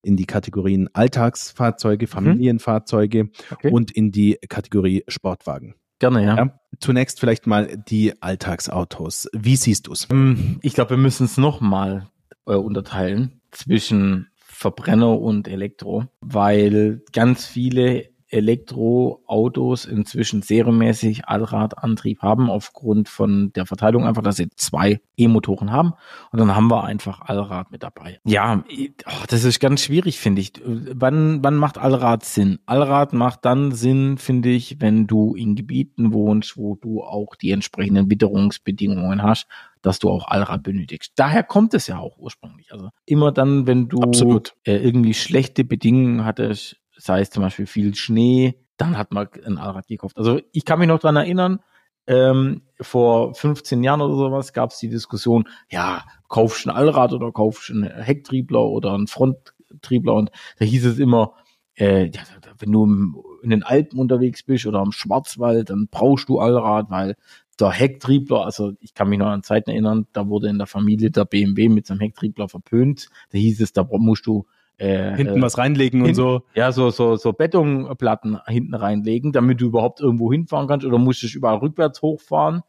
in die Kategorien Alltagsfahrzeuge, Familienfahrzeuge Okay. und in die Kategorie Sportwagen. Gerne, ja. Ja. Zunächst vielleicht mal die Alltagsautos. Wie siehst du es? Ähm, Ich glaube, wir müssen es nochmal äh, unterteilen zwischen Verbrenner und Elektro, weil ganz viele Elektroautos inzwischen serienmäßig Allradantrieb haben, aufgrund von der Verteilung einfach, dass sie zwei E-Motoren haben und dann haben wir einfach Allrad mit dabei. Ja, oh, das ist ganz schwierig, finde ich. Wann, wann macht Allrad Sinn? Allrad macht dann Sinn, finde ich, wenn du in Gebieten wohnst, wo du auch die entsprechenden Witterungsbedingungen hast, dass du auch Allrad benötigst. Daher kommt es ja auch ursprünglich. Also immer dann, wenn du Absolut. äh, irgendwie schlechte Bedingungen hattest, sei es zum Beispiel viel Schnee, dann hat man ein Allrad gekauft. Also ich kann mich noch dran erinnern, ähm, vor 15 Jahren oder sowas gab es die Diskussion, ja, kaufst du ein Allrad oder kaufst du einen Hecktriebler oder einen Fronttriebler und da hieß es immer, äh, ja, wenn du im- in den Alpen unterwegs bist oder am Schwarzwald, dann brauchst du Allrad, weil der Hecktriebler, also ich kann mich noch an Zeiten erinnern, da wurde in der Familie der BMW mit seinem Hecktriebler verpönt. Da hieß es, da musst du äh, Hinten äh, was reinlegen und hin- so. ja, so, so, so Betonplatten hinten reinlegen, damit du überhaupt irgendwo hinfahren kannst oder musst du überall rückwärts hochfahren.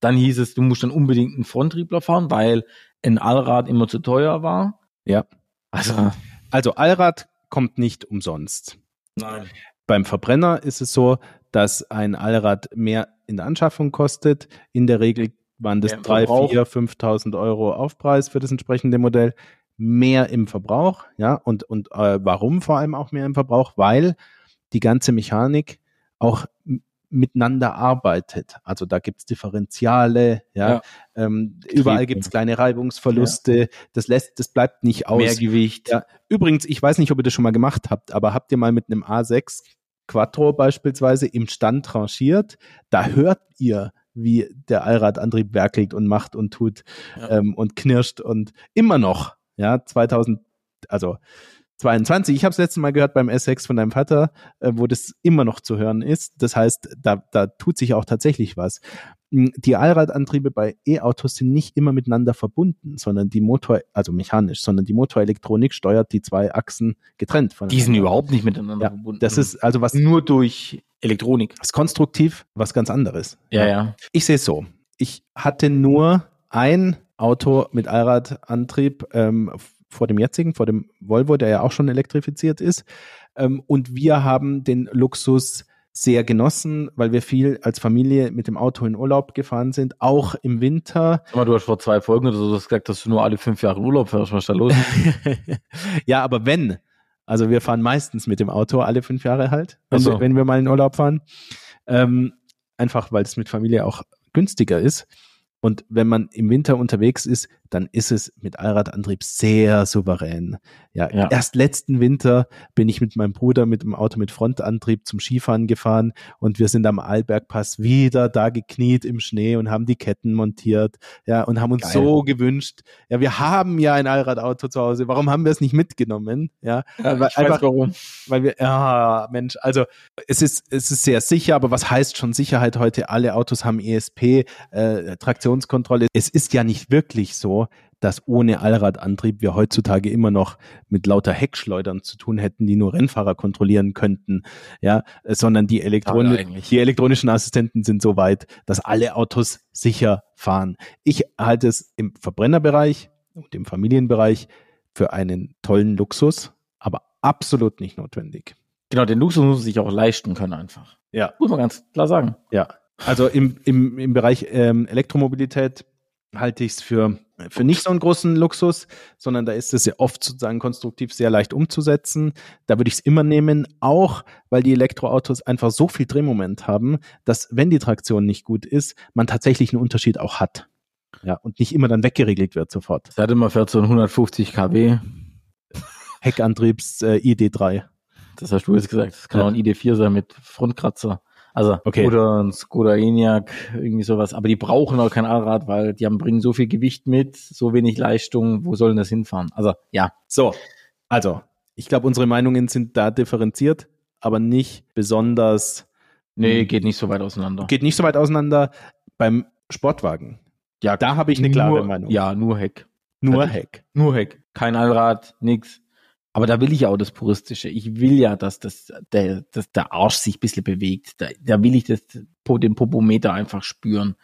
Dann hieß es, du musst dann unbedingt einen Fronttriebler fahren, weil ein Allrad immer zu teuer war. Ja. Also, Also Allrad kommt nicht umsonst. nein. Beim Verbrenner ist es so, dass ein Allrad mehr in der Anschaffung kostet. In der Regel waren das Mehr im 3, Verbrauch. 4, 5.000 Euro Aufpreis für das entsprechende Modell. Mehr im Verbrauch, ja, und, und äh, warum vor allem auch mehr im Verbrauch? Weil die ganze Mechanik auch miteinander arbeitet. Also da gibt's Differentiale, ja, Ja. Ähm, überall gibt's kleine Reibungsverluste. Das lässt, das bleibt nicht aus. Mehr Gewicht. Ja, übrigens, ich weiß nicht, ob ihr das schon mal gemacht habt, aber habt ihr mal mit einem A6 Quattro beispielsweise im Stand rangiert? Da hört ihr, wie der Allradantrieb werkelt und macht und tut Ja. ähm, und knirscht und immer noch, ja, 2000, also 22. Ich habe es letzte Mal gehört beim S6 von deinem Vater, äh, wo das immer noch zu hören ist. Das heißt, da, da tut sich auch tatsächlich was. Mm, Die Allradantriebe bei E-Autos sind nicht immer miteinander verbunden, sondern die Motor, also mechanisch, sondern die Motorelektronik steuert die zwei Achsen getrennt voneinander. Die sind überhaupt nicht miteinander Ja, verbunden. Das ist also was, nur durch Elektronik. was konstruktiv, was ganz anderes. Ja, ja. Ich sehe es so. Ich hatte nur ein Auto mit Allradantrieb ähm, vor dem jetzigen, vor dem Volvo, der ja auch schon elektrifiziert ist. Ähm, und wir haben den Luxus sehr genossen, weil wir viel als Familie mit dem Auto in Urlaub gefahren sind, auch im Winter. Mal, du hast vor zwei Folgen oder so gesagt, dass du nur alle fünf Jahre Urlaub fährst. Was ist da los? ja, aber wenn, also wir fahren meistens mit dem Auto alle fünf Jahre halt, wenn, so. wir, wenn wir mal in Urlaub fahren. Ähm, einfach weil es mit Familie auch günstiger ist. Und wenn man im Winter unterwegs ist, dann ist es mit Allradantrieb sehr souverän. Ja, Ja. erst letzten Winter bin ich mit meinem Bruder mit dem Auto mit Frontantrieb zum Skifahren gefahren und wir sind am Arlbergpass wieder da gekniet im Schnee und haben die Ketten montiert, ja, und haben uns Geil. so gewünscht, ja, wir haben ja ein Allradauto zu Hause, warum haben wir es nicht mitgenommen? Ja, weil, einfach, warum. weil wir, ja, Mensch, also es ist, es ist sehr sicher, aber was heißt schon Sicherheit heute? Alle Autos haben ESP, äh, Traktionskontrolle. Es ist ja nicht wirklich so, dass ohne Allradantrieb wir heutzutage immer noch mit lauter Heckschleudern zu tun hätten, die nur Rennfahrer kontrollieren könnten, ja, sondern die, eigentlich. die elektronischen Assistenten sind so weit, dass alle Autos sicher fahren. Ich halte es im Verbrennerbereich und im Familienbereich für einen tollen Luxus, aber absolut nicht notwendig. Genau, den Luxus muss man sich auch leisten können einfach. Ja. Muss man ganz klar sagen. Ja, also im, im, im Bereich ähm, Elektromobilität halte ich es für, für nicht so einen großen Luxus, sondern da ist es ja oft sozusagen konstruktiv sehr leicht umzusetzen. Da würde ich es immer nehmen, auch weil die Elektroautos einfach so viel Drehmoment haben, dass wenn die Traktion nicht gut ist, man tatsächlich einen Unterschied auch hat. Ja, und nicht immer dann weggeregelt wird sofort. Seit immer fährt so ein 150 kW. Heckantriebs äh, ID3. Das hast du jetzt gesagt. Das kann Ja. auch ein ID4 sein mit Frontkratzer. Also Okay. oder ein Skoda Enyaq, irgendwie sowas. Aber die brauchen auch kein Allrad, weil die haben, bringen so viel Gewicht mit, so wenig Leistung. Wo sollen das hinfahren? Also ja, So, also, ich glaube, unsere Meinungen sind da differenziert, aber nicht besonders, nee, Hm. geht nicht so weit auseinander. geht nicht so weit auseinander. Beim Sportwagen, ja, da habe ich eine klare nur, Meinung. Ja, nur Heck. Nur. Heck. Nur Heck. Kein Allrad, nix. Aber da will ich ja auch das Puristische. Ich will ja, dass, das, der, dass der Arsch sich ein bisschen bewegt. Da, da will ich das, den Popometer einfach spüren.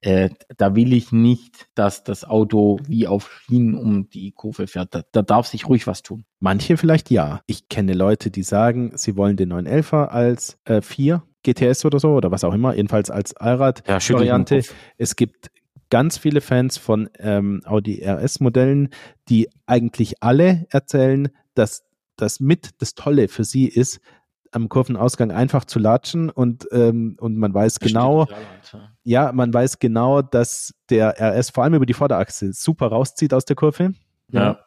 Äh, da will ich nicht, dass das Auto wie auf Schienen um die Kurve fährt. Da, da darf sich ruhig was tun. Manche vielleicht ja. Ich kenne Leute, die sagen, sie wollen den 911er als äh, 4 GTS oder so oder was auch immer, jedenfalls als Allrad-Variante. Es gibt ganz viele Fans von ähm, Audi RS-Modellen, die eigentlich alle erzählen, dass das mit das Tolle für sie ist, am Kurvenausgang einfach zu latschen und, ähm, und man weiß genau, ja, man weiß genau, dass der RS vor allem über die Vorderachse super rauszieht aus der Kurve. Ja.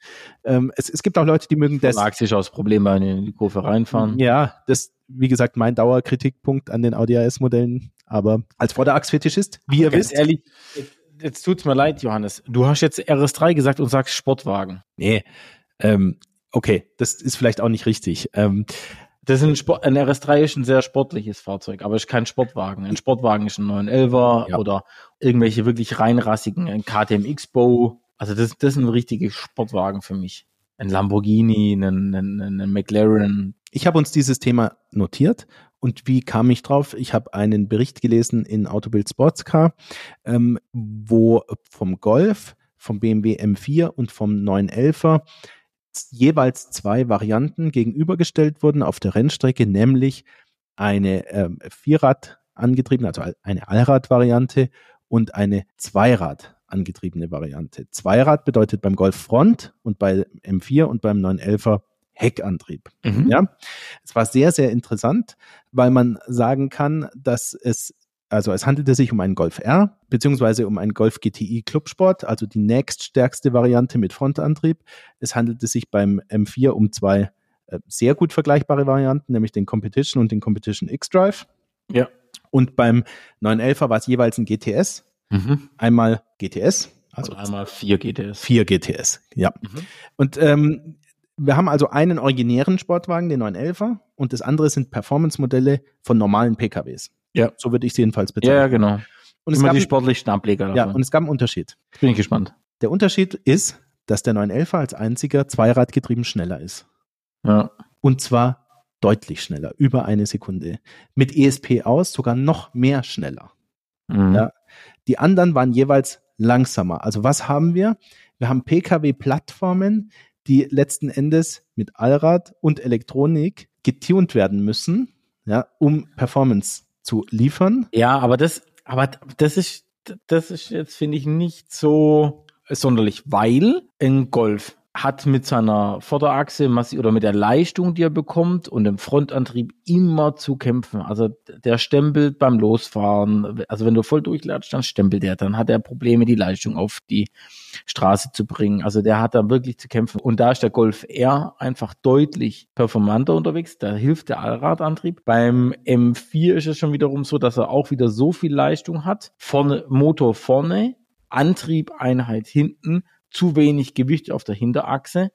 Ähm, es, es gibt auch Leute, die mögen das. Lag sich aus Problem bei in die Kurve reinfahren. Ja, das, wie gesagt, mein Dauerkritikpunkt an den Audi RS-Modellen. Aber als Vorderachsfetischist, wie ihr wisst, ehrlich, jetzt, jetzt tut's mir leid, Johannes. Du hast jetzt RS3 gesagt und sagst Sportwagen. nee, ähm, okay, das ist vielleicht auch nicht richtig. Ähm, Das ist ein, Sport, ein RS3 ist ein sehr sportliches Fahrzeug, aber ist kein Sportwagen. Ein Sportwagen ist ein 911er Ja. oder irgendwelche wirklich reinrassigen, ein KTM X-Bow. Also das, das sind richtige Sportwagen für mich. Ein Lamborghini, ein, ein, ein, ein McLaren. ich habe uns dieses Thema notiert und wie kam ich drauf? Ich habe einen Bericht gelesen in Autobild Sportscar, ähm, wo vom Golf, vom BMW M4 und vom 911er jeweils zwei Varianten gegenübergestellt wurden auf der Rennstrecke, nämlich eine ähm, Vierrad angetriebene, also eine Allrad-Variante und eine Zweirad angetriebene Variante. Zweirad bedeutet beim Golf Front und bei M4 und beim 911er Heckantrieb. Ja, es war sehr, sehr interessant, weil man sagen kann, dass es, also es handelte sich um einen Golf R, beziehungsweise um einen Golf GTI Clubsport, also die nächststärkste Variante mit Frontantrieb. Es handelte sich beim M4 um zwei äh, sehr gut vergleichbare Varianten, nämlich den Competition und den Competition X-Drive. Ja. Und beim 911er war es jeweils ein GTS, Mhm. einmal GTS, also Also einmal 4 GTS. 4 GTS, ja. Mhm. Und ähm, wir haben also einen originären Sportwagen, den 911er, und das andere sind Performance-Modelle von normalen PKWs. Ja. So würde ich sie jedenfalls Ja, bezeichnen. ja, genau. Und, es Immer gab, die sportlichsten Ableger ja, davon. und es gab einen Unterschied. Bin ich gespannt. Der Unterschied ist, dass der 911er als einziger Zweiradgetrieben schneller ist. Ja. Und zwar deutlich schneller, über eine Sekunde. Mit ESP aus sogar noch mehr schneller. Mhm. Ja. Die anderen waren jeweils langsamer. Also was haben wir? Wir haben Pkw-Plattformen, die letzten Endes mit Allrad und Elektronik getuned werden müssen, ja, um Performance zu liefern. Ja, aber das, aber das ist, das ist jetzt, finde ich, nicht so sonderlich, weil ein Golf hat mit seiner Vorderachse massi- oder mit der Leistung, die er bekommt und dem Frontantrieb immer zu kämpfen. Also der stempelt beim Losfahren. Also wenn du voll durchlatscht, dann stempelt er. Dann hat er Probleme, die Leistung auf die Straße zu bringen. Also der hat da wirklich zu kämpfen. Und da ist der Golf R einfach deutlich performanter unterwegs. Da hilft der Allradantrieb. Beim M4 ist es schon wiederum so, dass er auch wieder so viel Leistung hat. Vorne, Motor vorne, Antrieb, Einheit hinten, zu wenig Gewicht auf der Hinterachse.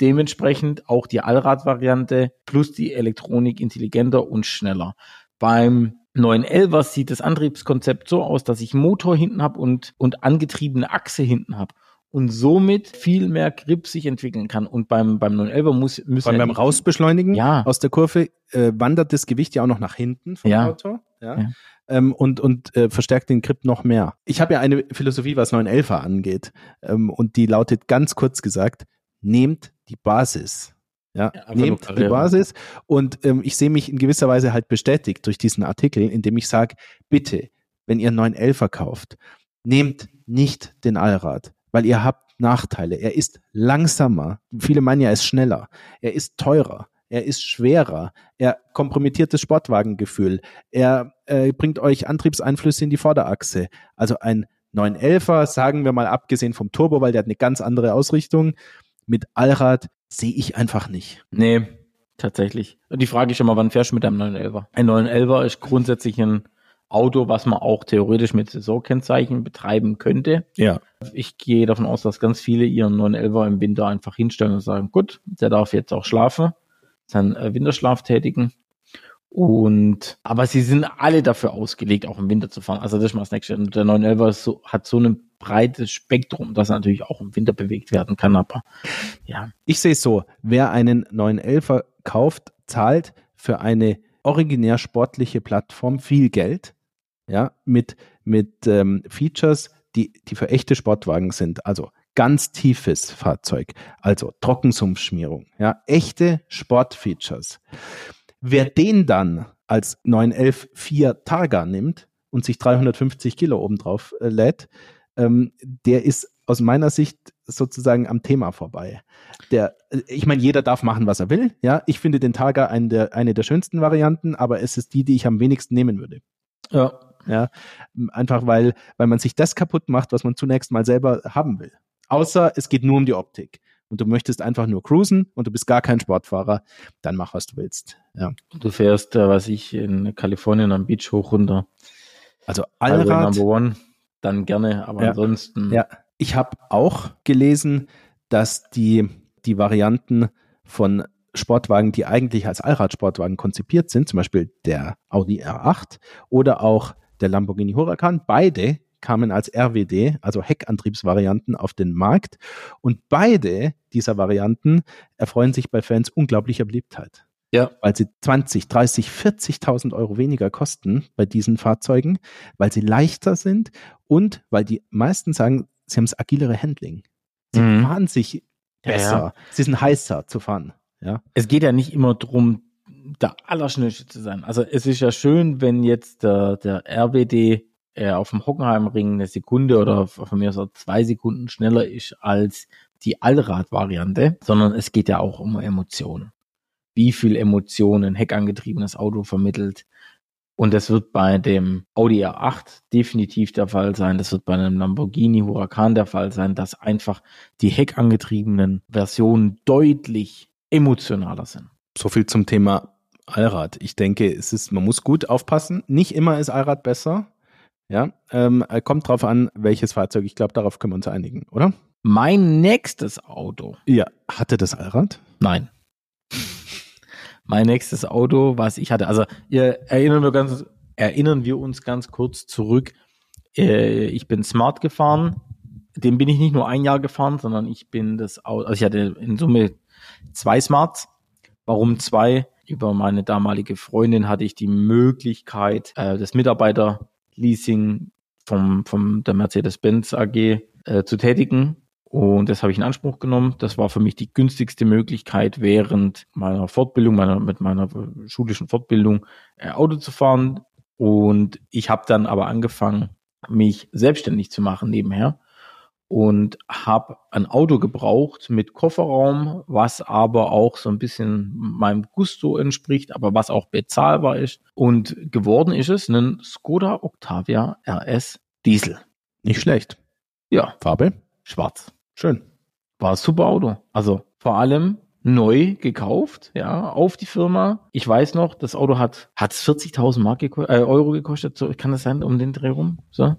Dementsprechend auch die Allrad-Variante plus die Elektronik intelligenter und schneller. Beim 911 sieht das Antriebskonzept so aus, dass ich Motor hinten habe und, und angetriebene Achse hinten habe und somit viel mehr Grip sich entwickeln kann. Und beim, beim 911 muss, müssen ja beim Rausbeschleunigen Ja. aus der Kurve äh, wandert das Gewicht ja auch noch nach hinten vom Ja. Auto. Ja. Ja. Ähm, und und äh, verstärkt den Grip noch mehr. Ich habe ja eine Philosophie, was 911er angeht. Ähm, und die lautet ganz kurz gesagt, nehmt die Basis. Ja, Ja, nehmt die. Basis. Und ähm, ich sehe mich in gewisser Weise halt bestätigt durch diesen Artikel, in dem ich sage, bitte, wenn ihr einen 911er kauft, nehmt nicht den Allrad, weil ihr habt Nachteile. Er ist langsamer. Viele meinen ja, er ist schneller. Er ist teurer. Er ist schwerer. Er kompromittiert das Sportwagengefühl. Er äh, bringt euch Antriebseinflüsse in die Vorderachse. Also ein 911er, sagen wir mal abgesehen vom Turbo, weil der hat eine ganz andere Ausrichtung, mit Allrad sehe ich einfach nicht. Nee, tatsächlich. Und die Frage ist immer, wann fährst du mit einem 911er? Ein 911er ist grundsätzlich ein Auto, was man auch theoretisch mit Saisonkennzeichen betreiben könnte. Ja. Ich gehe davon aus, dass ganz viele ihren 911er im Winter einfach hinstellen und sagen, gut, der darf jetzt auch schlafen, seinen äh, Winterschlaf tätigen. Und, aber sie sind alle dafür ausgelegt, auch im Winter zu fahren. Also das ist mal das nächste. Und der 911er so, hat so ein breites Spektrum, dass er natürlich auch im Winter bewegt werden kann. Aber ja. Ich sehe es so, wer einen 911er kauft, zahlt für eine originär sportliche Plattform viel Geld ja, mit, mit ähm, Features, die, die für echte Sportwagen sind. Also ganz tiefes Fahrzeug, also Trockensumpfschmierung, ja, echte Sportfeatures. Wer den dann als 911 4 Targa nimmt und sich 350 Kilo obendrauf äh, lädt, ähm, der ist aus meiner Sicht sozusagen am Thema vorbei. Der, äh, ich meine, jeder darf machen, was er will. Ja, ich finde den Targa ein der, eine der schönsten Varianten, aber es ist die, die ich am wenigsten nehmen würde. Ja. Ja, einfach weil, weil man sich das kaputt macht, was man zunächst mal selber haben will. Außer es geht nur um die Optik und du möchtest einfach nur cruisen und du bist gar kein Sportfahrer, dann mach, was du willst. Ja. Du fährst, äh, was ich, in Kalifornien am Beach hoch runter. Also Allrad. Number one, dann gerne, aber Ja. ansonsten. Ja, ich habe auch gelesen, dass die, die Varianten von Sportwagen, die eigentlich als Allradsportwagen konzipiert sind, zum Beispiel der Audi R8 oder auch der Lamborghini Huracan, beide kamen als RWD, also Heckantriebsvarianten, auf den Markt. Und beide dieser Varianten erfreuen sich bei Fans unglaublicher Beliebtheit Ja. weil sie 20, 30, 40.000 Euro weniger kosten bei diesen Fahrzeugen, weil sie leichter sind und weil die meisten sagen, sie haben das agilere Handling. Sie Mhm. fahren sich Ja, besser. ja. Sie sind heißer zu fahren. Ja. Es geht ja nicht immer drum, der Allerschnellste zu sein. Also es ist ja schön, wenn jetzt der, der RWD äh, auf dem Hockenheimring eine Sekunde oder von mir aus auch zwei Sekunden schneller ist als die Allrad-Variante, sondern es geht ja auch um Emotionen. Wie viel Emotionen ein heckangetriebenes Auto vermittelt. Und das wird bei dem Audi R8 definitiv der Fall sein. Das wird bei einem Lamborghini Huracan der Fall sein, dass einfach die heckangetriebenen Versionen deutlich emotionaler sind. So viel zum Thema Allrad. Ich denke, es ist, man muss gut aufpassen. Nicht immer ist Allrad besser. Ja, ähm, äh, kommt drauf an, welches Fahrzeug. Ich glaube, darauf können wir uns einigen, oder? Mein nächstes Auto, Ja. Hatte das Allrad? nein. mein nächstes Auto, was ich hatte, also ihr erinnern wir ganz, erinnern wir uns ganz kurz zurück. Äh, ich bin Smart gefahren. Den bin ich nicht nur ein Jahr gefahren, sondern ich bin das Auto, also ich hatte in Summe zwei Smarts. Warum zwei? Über meine damalige Freundin hatte ich die Möglichkeit, äh, das Mitarbeiterleasing vom, vom der Mercedes-Benz AG äh, zu tätigen. Und das habe ich in Anspruch genommen. Das war für mich die günstigste Möglichkeit, während meiner Fortbildung, meiner, mit meiner schulischen Fortbildung äh, Auto zu fahren. Und ich habe dann aber angefangen, mich selbstständig zu machen nebenher und habe ein Auto gebraucht mit Kofferraum, was aber auch so ein bisschen meinem Gusto entspricht, aber was auch bezahlbar ist. Und geworden ist es ein Skoda Octavia RS Diesel. Nicht schlecht. Ja, Farbe? schwarz. Schön. War ein super Auto. Also vor allem neu gekauft, ja, auf die Firma. Ich weiß noch, das Auto hat hat 40.000 Mark geko äh, Euro gekostet. So kann das sein um den Dreh rum? So.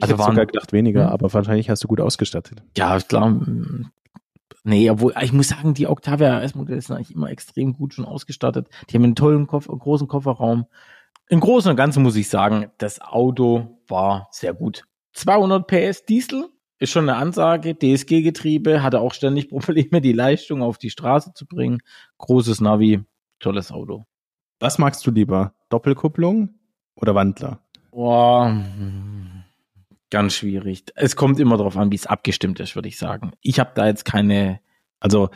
Also Also waren sogar gedacht weniger, Hm. aber wahrscheinlich hast du gut ausgestattet. Ja, klar. mm, Nee, obwohl, ich muss sagen, die Octavia RS-Modelle sind eigentlich immer extrem gut schon ausgestattet. Die haben einen tollen Koffer, großen Kofferraum. Im Großen und Ganzen muss ich sagen, das Auto war sehr gut. 200 PS Diesel ist schon eine Ansage. DSG-Getriebe hatte auch ständig Probleme, die Leistung auf die Straße zu bringen. Großes Navi, tolles Auto. Was magst du lieber? Doppelkupplung oder Wandler? Boah, hm, ganz schwierig. Es kommt immer darauf an, wie es abgestimmt ist, würde ich sagen. Ich habe da jetzt keine Also,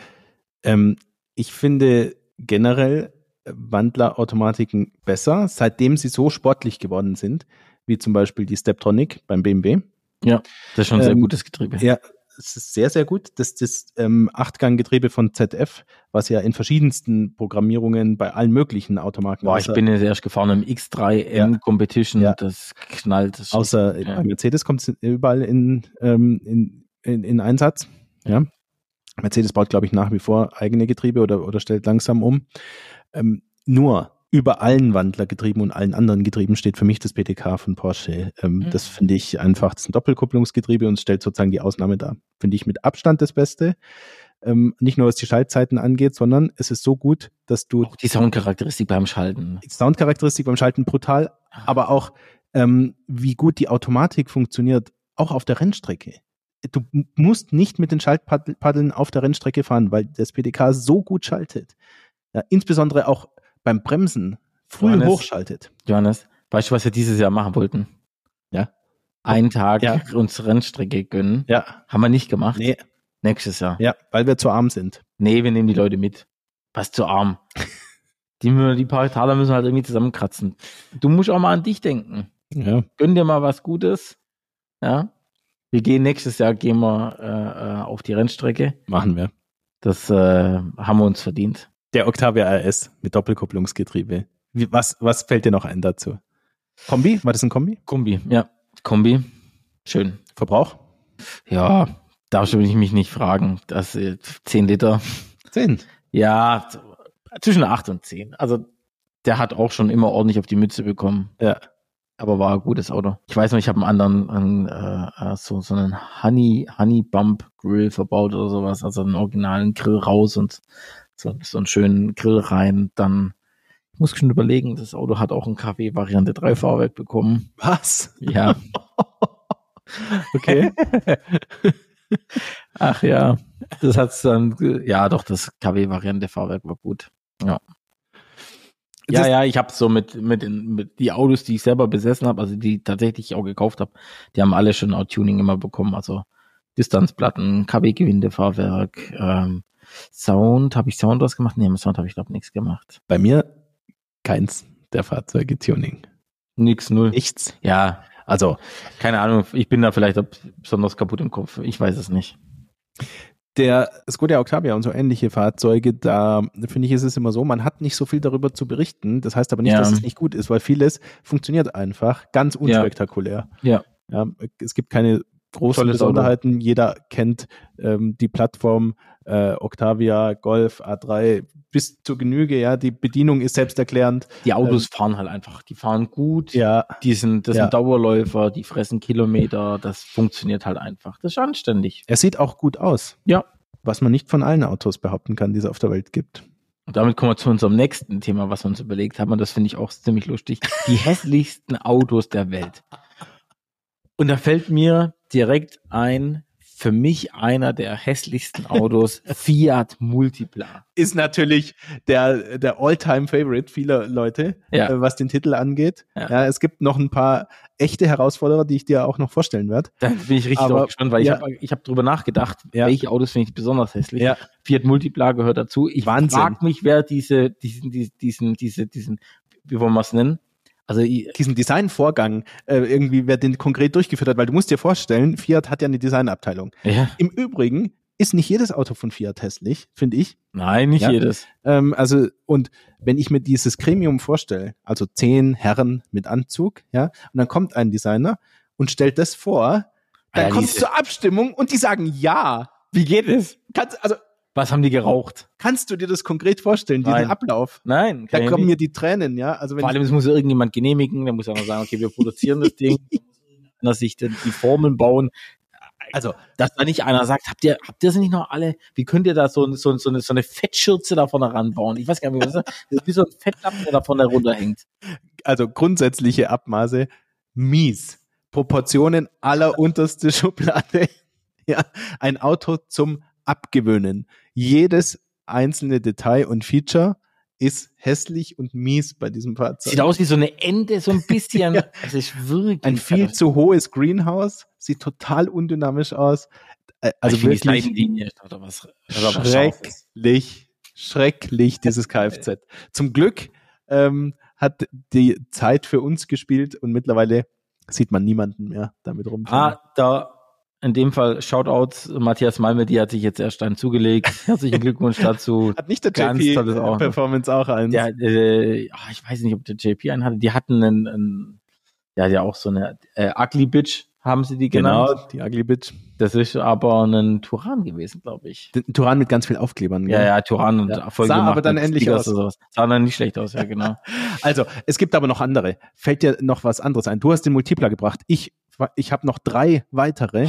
ähm, ich finde generell Wandlerautomatiken besser, seitdem sie so sportlich geworden sind, wie zum Beispiel die Steptronic beim BMW. Ja, das ist schon ein sehr Ähm, gutes Getriebe. Ja, es ist sehr, sehr gut. Das, das ähm, Achtganggetriebe von ZF, was ja in verschiedensten Programmierungen bei allen möglichen Automarken. Boah, ich bin jetzt erst gefahren im X3M Ja. Competition, Ja. das knallt. Das Außer Ja. bei Mercedes kommt es überall in, ähm, in, in, in Einsatz. Ja. Mercedes baut, glaube ich, nach wie vor eigene Getriebe oder, oder stellt langsam um. Ähm, nur über allen Wandlergetrieben und allen anderen Getrieben steht für mich das PTK von Porsche. Ähm, Mhm. Das finde ich einfach, das ist ein Doppelkupplungsgetriebe und stellt sozusagen die Ausnahme dar. Finde ich mit Abstand das Beste. Ähm, nicht nur was die Schaltzeiten angeht, sondern es ist so gut, dass du auch die Soundcharakteristik beim Schalten. die Soundcharakteristik beim Schalten brutal, aber auch ähm, wie gut die Automatik funktioniert, auch auf der Rennstrecke. Du musst nicht mit den Schaltpaddeln auf der Rennstrecke fahren, weil das PDK so gut schaltet. Ja, insbesondere auch beim Bremsen früh Johannes. hochschaltet. Johannes, weißt du, was wir dieses Jahr machen wollten? Ja. Einen Tag Ja. uns Rennstrecke gönnen. Ja, Haben wir nicht gemacht. nee, Nächstes Jahr. ja, weil wir zu arm sind. Nee, wir nehmen die Leute mit. Was zu arm. Die, die paar Taler müssen halt irgendwie zusammenkratzen. Du musst auch mal an dich denken. Ja, Gönn dir mal was Gutes. Ja. Wir gehen nächstes Jahr gehen wir äh, äh, auf die Rennstrecke. machen wir. Das äh, haben wir uns verdient. Der Octavia RS mit Doppelkupplungsgetriebe. Wie, was, was fällt dir noch ein dazu? Kombi? War das ein Kombi? Kombi, ja. Kombi. Schön. Verbrauch? Ja, darfst du mich nicht fragen. Das äh, 10 Liter. Zehn. Ja, zwischen 8 und 10. Also der hat auch schon immer ordentlich auf die Mütze bekommen. Ja. Aber war ein gutes Auto. Ich weiß noch, ich habe einen anderen, einen, äh, äh, so, so einen Honey, Honey Bump Grill verbaut oder sowas. Also einen originalen Grill raus und so, so einen schönen Grill rein. Dann ich muss schon überlegen, das Auto hat auch ein KW Variante 3 Fahrwerk bekommen. Was? Ja. Okay. Ach ja. Das hat's dann, ja doch, das KW Variante Fahrwerk war gut. Ja. Ja, Das- ja, ich habe so mit, mit, den, mit die Autos, die ich selber besessen habe, also die tatsächlich auch gekauft habe, die haben alle schon Out-Tuning immer bekommen. Also Distanzplatten, KW-Gewinde-Fahrwerk, ähm, Sound, habe ich Sound was gemacht? Nee, im Sound habe ich glaube nichts gemacht. Bei mir keins der Fahrzeuge Tuning. Nix, null. Nichts. Ja, Also keine Ahnung, ich bin da vielleicht besonders kaputt im Kopf. Ich weiß es nicht. der Skoda Octavia und so ähnliche Fahrzeuge, da finde ich, ist es immer so, man hat nicht so viel darüber zu berichten. Das heißt aber nicht, Ja. dass es nicht gut ist, weil vieles funktioniert einfach ganz unspektakulär. Ja. Ja, es gibt keine großen Tolles Besonderheiten. Jeder kennt ähm, die Plattform äh, Octavia, Golf, A3 bis zur Genüge. Ja, die Bedienung ist selbsterklärend. Die Autos fahren halt einfach, die fahren gut. Ja, Die sind, das Ja. sind Dauerläufer, die fressen Kilometer, das funktioniert halt einfach. Das ist anständig. er sieht auch gut aus. Ja. Was man nicht von allen Autos behaupten kann, die es auf der Welt gibt. Und damit kommen wir zu unserem nächsten Thema, was wir uns überlegt haben. Und das finde ich auch ziemlich lustig. Die hässlichsten Autos der Welt. Und da fällt mir direkt ein, für mich einer der hässlichsten Autos, Fiat Multipla. Ist natürlich der, der All-Time-Favorite vieler Leute, Ja. äh, was den Titel angeht. Ja. Ja. es gibt noch ein paar echte Herausforderer, die ich dir auch noch vorstellen werde. Da bin ich richtig Aber, gespannt, weil ja. ich habe ich hab drüber nachgedacht, welche Autos finde ich besonders hässlich. Ja. Fiat Multipla gehört dazu. Ich frage mich, wer diese, diesen, diesen, diesen, diese, diesen, wie wollen wir es nennen? Also diesen Designvorgang äh, irgendwie, wer den konkret durchgeführt hat, weil du musst dir vorstellen, Fiat hat ja eine Designabteilung. ja, Im Übrigen ist nicht jedes Auto von Fiat hässlich, finde ich. nein, nicht Ja. jedes. Ähm, also, und wenn ich mir dieses Gremium vorstelle, also zehn Herren mit Anzug, ja, und dann kommt ein Designer und stellt das vor, dann Ja, kommt es zur Abstimmung und die sagen ja. Wie geht es? Kannst, also, Was haben die geraucht? kannst du dir das konkret vorstellen, diesen Nein. Ablauf? Nein, Da kommen mir die Tränen, ja. Also wenn Vor allem, es muss irgendjemand genehmigen, der muss auch noch sagen, okay, wir produzieren das Ding. Dass sich dann die Formeln bauen. also Dass da nicht einer sagt, habt ihr, habt ihr sie nicht noch alle? Wie könnt ihr da so, so, so, eine, so eine Fettschürze da vorne ranbauen? Ich weiß gar nicht, wie das ist. Das wie so ein Fettlappen, der da vorne runterhängt. also grundsätzliche Abmaße mies. Proportionen aller unterste Schublade. Ja, ein Auto zum Abgewöhnen. Jedes einzelne Detail und Feature ist hässlich und mies bei diesem Fahrzeug. Sieht aus wie so eine Ente, so ein bisschen. Ja. Ist wirklich ein viel zu hohes Greenhouse, sieht total undynamisch aus. Äh, Also ich wirklich Seitenlinie oder was, oder was schrecklich, schrecklich dieses Kfz. Zum Glück ähm, hat die Zeit für uns gespielt und mittlerweile sieht man niemanden mehr damit rumfahren. Ah, da in dem Fall Shoutouts, Matthias Malme, die hat sich jetzt erst einen zugelegt. Herzlichen Glückwunsch dazu. Hat nicht der Ganz JP tolles auch. Performance auch eins? Der, äh, ah, ich weiß nicht, ob der JP einen hatte. Die hatten einen, einen ja, ja auch so eine äh, Ugly Bitch, haben sie die genannt. genau, die Ugly Bitch. Das ist aber ein Turan gewesen, glaube ich. Den Turan mit ganz viel Aufklebern. Ja, gell? ja, Turan und Ja. voll Sah gemacht aber dann Stickers aus. oder sowas. Sah dann nicht schlecht aus, ja, genau. Also, es gibt aber noch andere. Fällt dir noch was anderes ein? Du hast den Multipler gebracht. Ich, ich habe noch drei weitere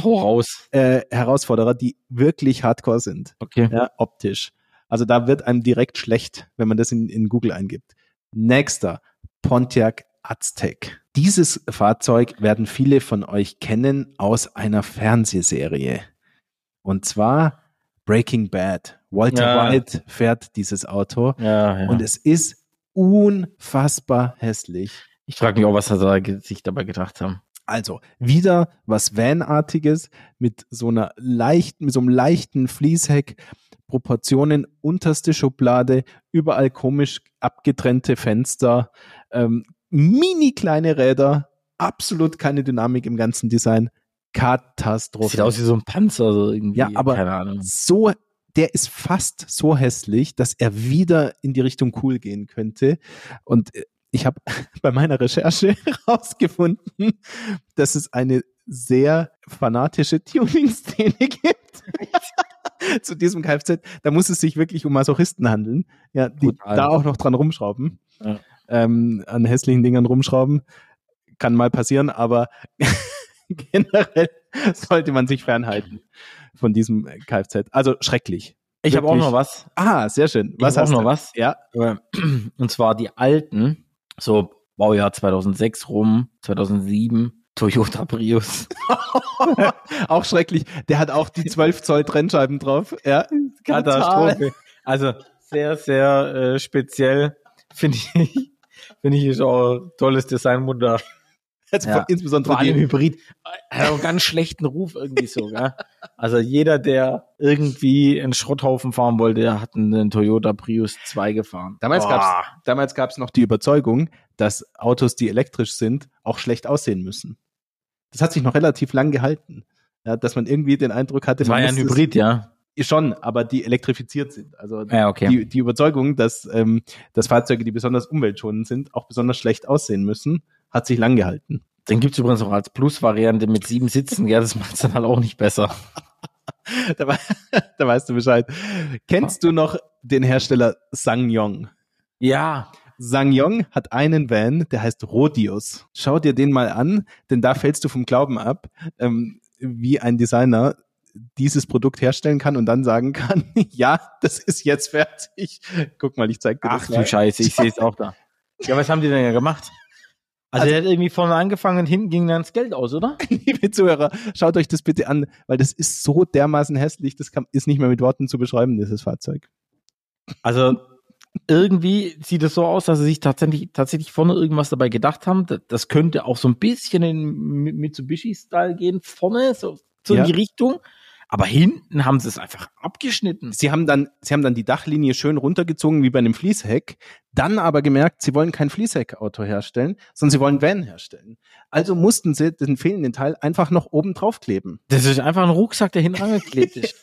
äh, Herausforderer, die wirklich hardcore sind. Okay. Ja, optisch. Also da wird einem direkt schlecht, wenn man das in, in Google eingibt. Nächster, Pontiac Aztec. Dieses Fahrzeug werden viele von euch kennen aus einer Fernsehserie. Und zwar Breaking Bad. Walter Ja. White fährt dieses Auto Ja, ja. und es ist unfassbar hässlich. ich frage mich auch, was sie da sich dabei gedacht haben. Also wieder was Van-artiges mit so einer leichten, mit so einem leichten Fließheck, Proportionen unterste Schublade, überall komisch abgetrennte Fenster, ähm, mini kleine Räder, absolut keine Dynamik im ganzen Design. Katastrophe. Sieht aus wie so ein Panzer, so irgendwie. Ja, aber- keine Ahnung. so, der ist fast so hässlich, dass er wieder in die Richtung cool gehen könnte. Und äh, ich habe bei meiner Recherche herausgefunden, dass es eine sehr fanatische Tuning-Szene gibt. Zu diesem Kfz, da muss es sich wirklich um Masochisten handeln, ja, die Brutal. da auch noch dran rumschrauben, Ja. ähm, an hässlichen Dingern rumschrauben. Kann mal passieren, aber generell sollte man sich fernhalten von diesem Kfz. Also schrecklich. Ich habe auch noch was. Ah, sehr schön. Was ich hast auch noch du? was. Ja. Äh, Und zwar die alten, so Baujahr 2006 rum, 2007, Toyota Prius. auch schrecklich. Der hat auch die 12 Zoll Trennscheiben drauf. Ja. Katastrophe. Also sehr, sehr äh, speziell. Finde ich, finde ich ist auch ein tolles Designmutter. Also Ja. insbesondere Vor allem Hybrid. Hat auch einen ganz schlechten Ruf irgendwie so, gell? Also jeder, der irgendwie einen Schrotthaufen fahren wollte, der hat einen Toyota Prius 2 gefahren. Damals Oh. gab's damals gab's noch die Überzeugung, dass Autos, die elektrisch sind, auch schlecht aussehen müssen. Das hat sich noch relativ lang gehalten. Ja, dass man irgendwie den Eindruck hatte, Das war man ja ein Hybrid, ja. Schon, aber die elektrifiziert sind. Also Ja, okay. die, die Überzeugung, dass, ähm, dass Fahrzeuge, die besonders umweltschonend sind, auch besonders schlecht aussehen müssen, hat sich lang gehalten. Den gibt's übrigens auch als Plus-Variante mit sieben Sitzen. Ja, das macht's dann halt auch nicht besser. da, wei- da weißt du Bescheid. Kennst du noch den Hersteller Sangyong? Ja. Sangyong hat einen Van, der heißt Rodius. Schau dir den mal an, denn da fällst du vom Glauben ab, ähm, wie ein Designer dieses Produkt herstellen kann und dann sagen kann, ja, das ist jetzt fertig. Guck mal, ich zeig dir Ach das du mal. Scheiße, ich sehe es auch da. Ja, was haben die denn ja gemacht? Also, der hat irgendwie vorne angefangen und hinten ging dann das Geld aus, oder? Liebe Zuhörer, schaut euch das bitte an, weil das ist so dermaßen hässlich, das kann, ist nicht mehr mit Worten zu beschreiben, dieses Fahrzeug. Also irgendwie sieht es so aus, dass sie sich tatsächlich, tatsächlich vorne irgendwas dabei gedacht haben. Das, könnte auch so ein bisschen in Mi- Mitsubishi-Style gehen, vorne, so, so Ja. in die Richtung. Aber hinten haben sie es einfach abgeschnitten. Sie haben dann, sie haben dann die Dachlinie schön runtergezogen wie bei einem Fließheck, dann aber gemerkt, sie wollen kein Fließheckauto herstellen, sondern sie wollen Van herstellen. Also mussten sie den fehlenden Teil einfach noch oben draufkleben. Das ist einfach ein Rucksack, der hinten angeklebt ist.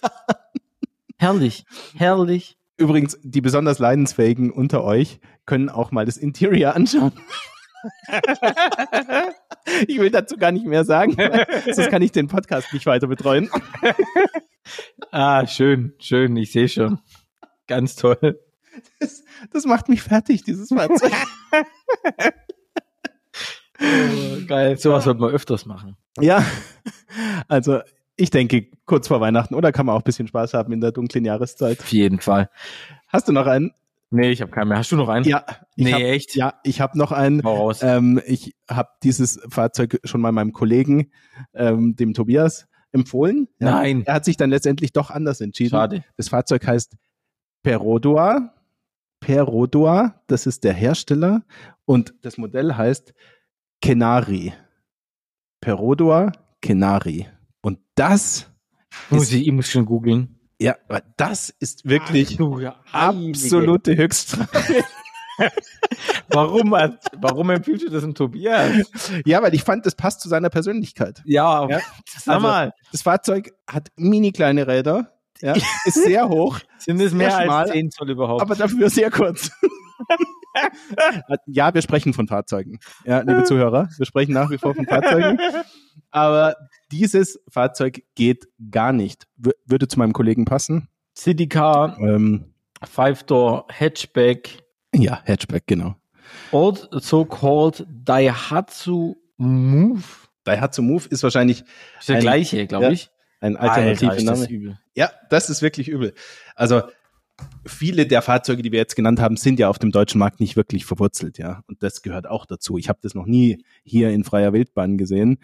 Herrlich, herrlich. Übrigens, die besonders leidensfähigen unter euch können auch mal das Interior anschauen. ich will dazu gar nicht mehr sagen, sonst kann ich den Podcast nicht weiter betreuen. Ah, schön, schön, ich sehe schon. Ganz toll. Das, das macht mich fertig, dieses Fahrzeug. Oh, geil. Sowas sollte man öfters machen. Ja, also ich denke, kurz vor Weihnachten oder kann man auch ein bisschen Spaß haben in der dunklen Jahreszeit. Auf jeden Fall. Hast du noch einen? Nee, ich habe keinen mehr. Hast du noch einen? Ja, ich Nee, hab, echt? Ja, ich habe noch einen. Hau raus. Ähm, ich habe dieses Fahrzeug schon mal meinem Kollegen, ähm, dem Tobias, empfohlen. Ja. Nein. Er hat sich dann letztendlich doch anders entschieden. Schade. Das Fahrzeug heißt Perodua. Perodua, das ist der Hersteller. Und das Modell heißt Kenari. Perodua Kenari. Und das Muss ist, ich, ich muss schon googeln. Ja, aber das ist wirklich Ach absolute Höchststrafe. warum, warum empfiehlst du das dem Tobias? Ja, weil ich fand, das passt zu seiner Persönlichkeit. Ja, Ja, sag also- mal, Das Fahrzeug hat mini kleine Räder, ja, ist sehr hoch, sind es mehr schmal, als 10 Zoll überhaupt? aber dafür sehr kurz. ja, wir sprechen von Fahrzeugen. Ja, liebe Zuhörer, wir sprechen nach wie vor von Fahrzeugen. Aber dieses Fahrzeug geht gar nicht. W würde zu meinem Kollegen passen. City Car, Ähm, Five-Door, Hatchback, ja, Hatchback, genau. old so-called Daihatsu Move. Daihatsu Move ist wahrscheinlich Ist der Ein- gleiche, glaube ja, ich. ein alternativer Alter, Name. übel. Ja, das ist wirklich übel. Also viele der Fahrzeuge, die wir jetzt genannt haben, sind ja auf dem deutschen Markt nicht wirklich verwurzelt, ja. Und das gehört auch dazu. Ich habe das noch nie hier in freier Wildbahn gesehen.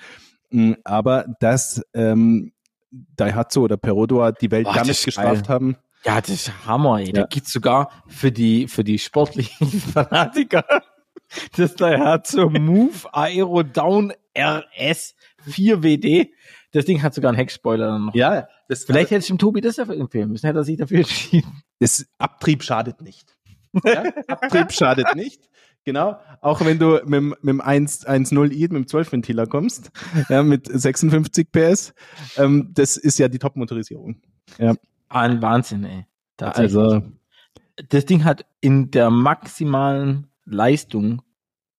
Mm, Aber dass ähm, Daihatsu oder Perodua die Welt Boah, damit das ist gestraft geil. haben. Ja, das ist Hammer, ey. Da Ja. gibt's sogar für die, für die sportlichen Fanatiker das Daihatsu Move Aero Down RS 4WD. Das Ding hat sogar einen Heckspoiler noch. Ja, das, Vielleicht hätte ich dem Tobi das dafür empfehlen müssen, hätte er sich dafür entschieden. das Abtrieb schadet nicht. Ja? Abtrieb schadet nicht. Genau. Auch wenn du mit, dem- mit dem 1 1.0i, mit dem 12-Ventiler kommst, ja, mit 56 PS, ähm, das ist ja die Top-Motorisierung. Ein Wahnsinn, ey. Tatsächlich. Also, das Ding hat in der maximalen Leistung,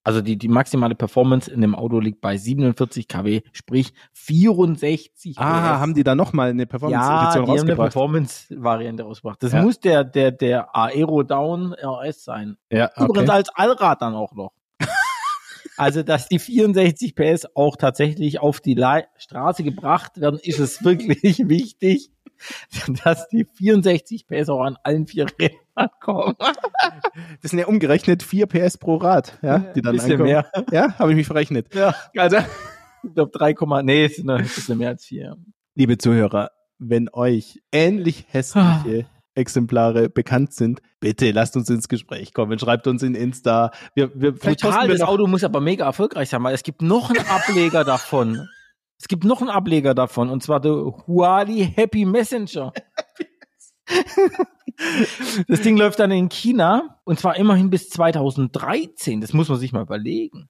also die, die maximale Performance in dem Auto liegt bei 47 kW, sprich 64 ah, PS. haben die da nochmal eine ja, die Performance-Edition haben eine rausgebracht? Performance-Variante rausgebracht. Das Ja. muss der, der, der Aero Down RS sein. Ja, Übrigens okay. als Allrad dann auch noch. also, dass die 64 PS auch tatsächlich auf die Le Straße gebracht werden, ist es wirklich wichtig, dass die 64 PS auch an allen vier Rädern kommen. Das sind ja umgerechnet 4 PS pro Rad, ja, die dann bisschen ankommen. mehr. Ja, habe ich mich verrechnet. Ja, Also, ich glaube 3, nee, es sind ein bisschen mehr als vier. liebe Zuhörer, wenn euch ähnlich hässliche Exemplare bekannt sind, bitte lasst uns ins Gespräch kommen. Schreibt uns in Insta. Wir, wir, vielleicht Total, wir das Auto muss aber mega erfolgreich sein, weil es gibt noch einen Ableger davon. Es gibt noch einen Ableger davon, und zwar der Huali Happy Messenger. das Ding läuft dann in China, und zwar immerhin bis 2013. Das muss man sich mal überlegen.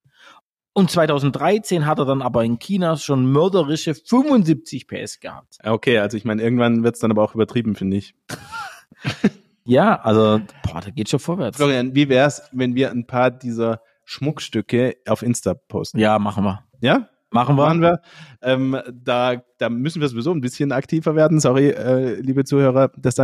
Und 2013 hat er dann aber in China schon mörderische 75 PS gehabt. Okay, also ich meine, irgendwann wird's dann aber auch übertrieben, finde ich. Ja, also, boah, da geht schon vorwärts. Florian, wie wär's, wenn wir ein paar dieser Schmuckstücke auf Insta posten? Ja, machen wir. Ja? Machen wir. Machen wir. Ähm, da, da müssen wir sowieso ein bisschen aktiver werden. Sorry, äh, liebe Zuhörer, dass da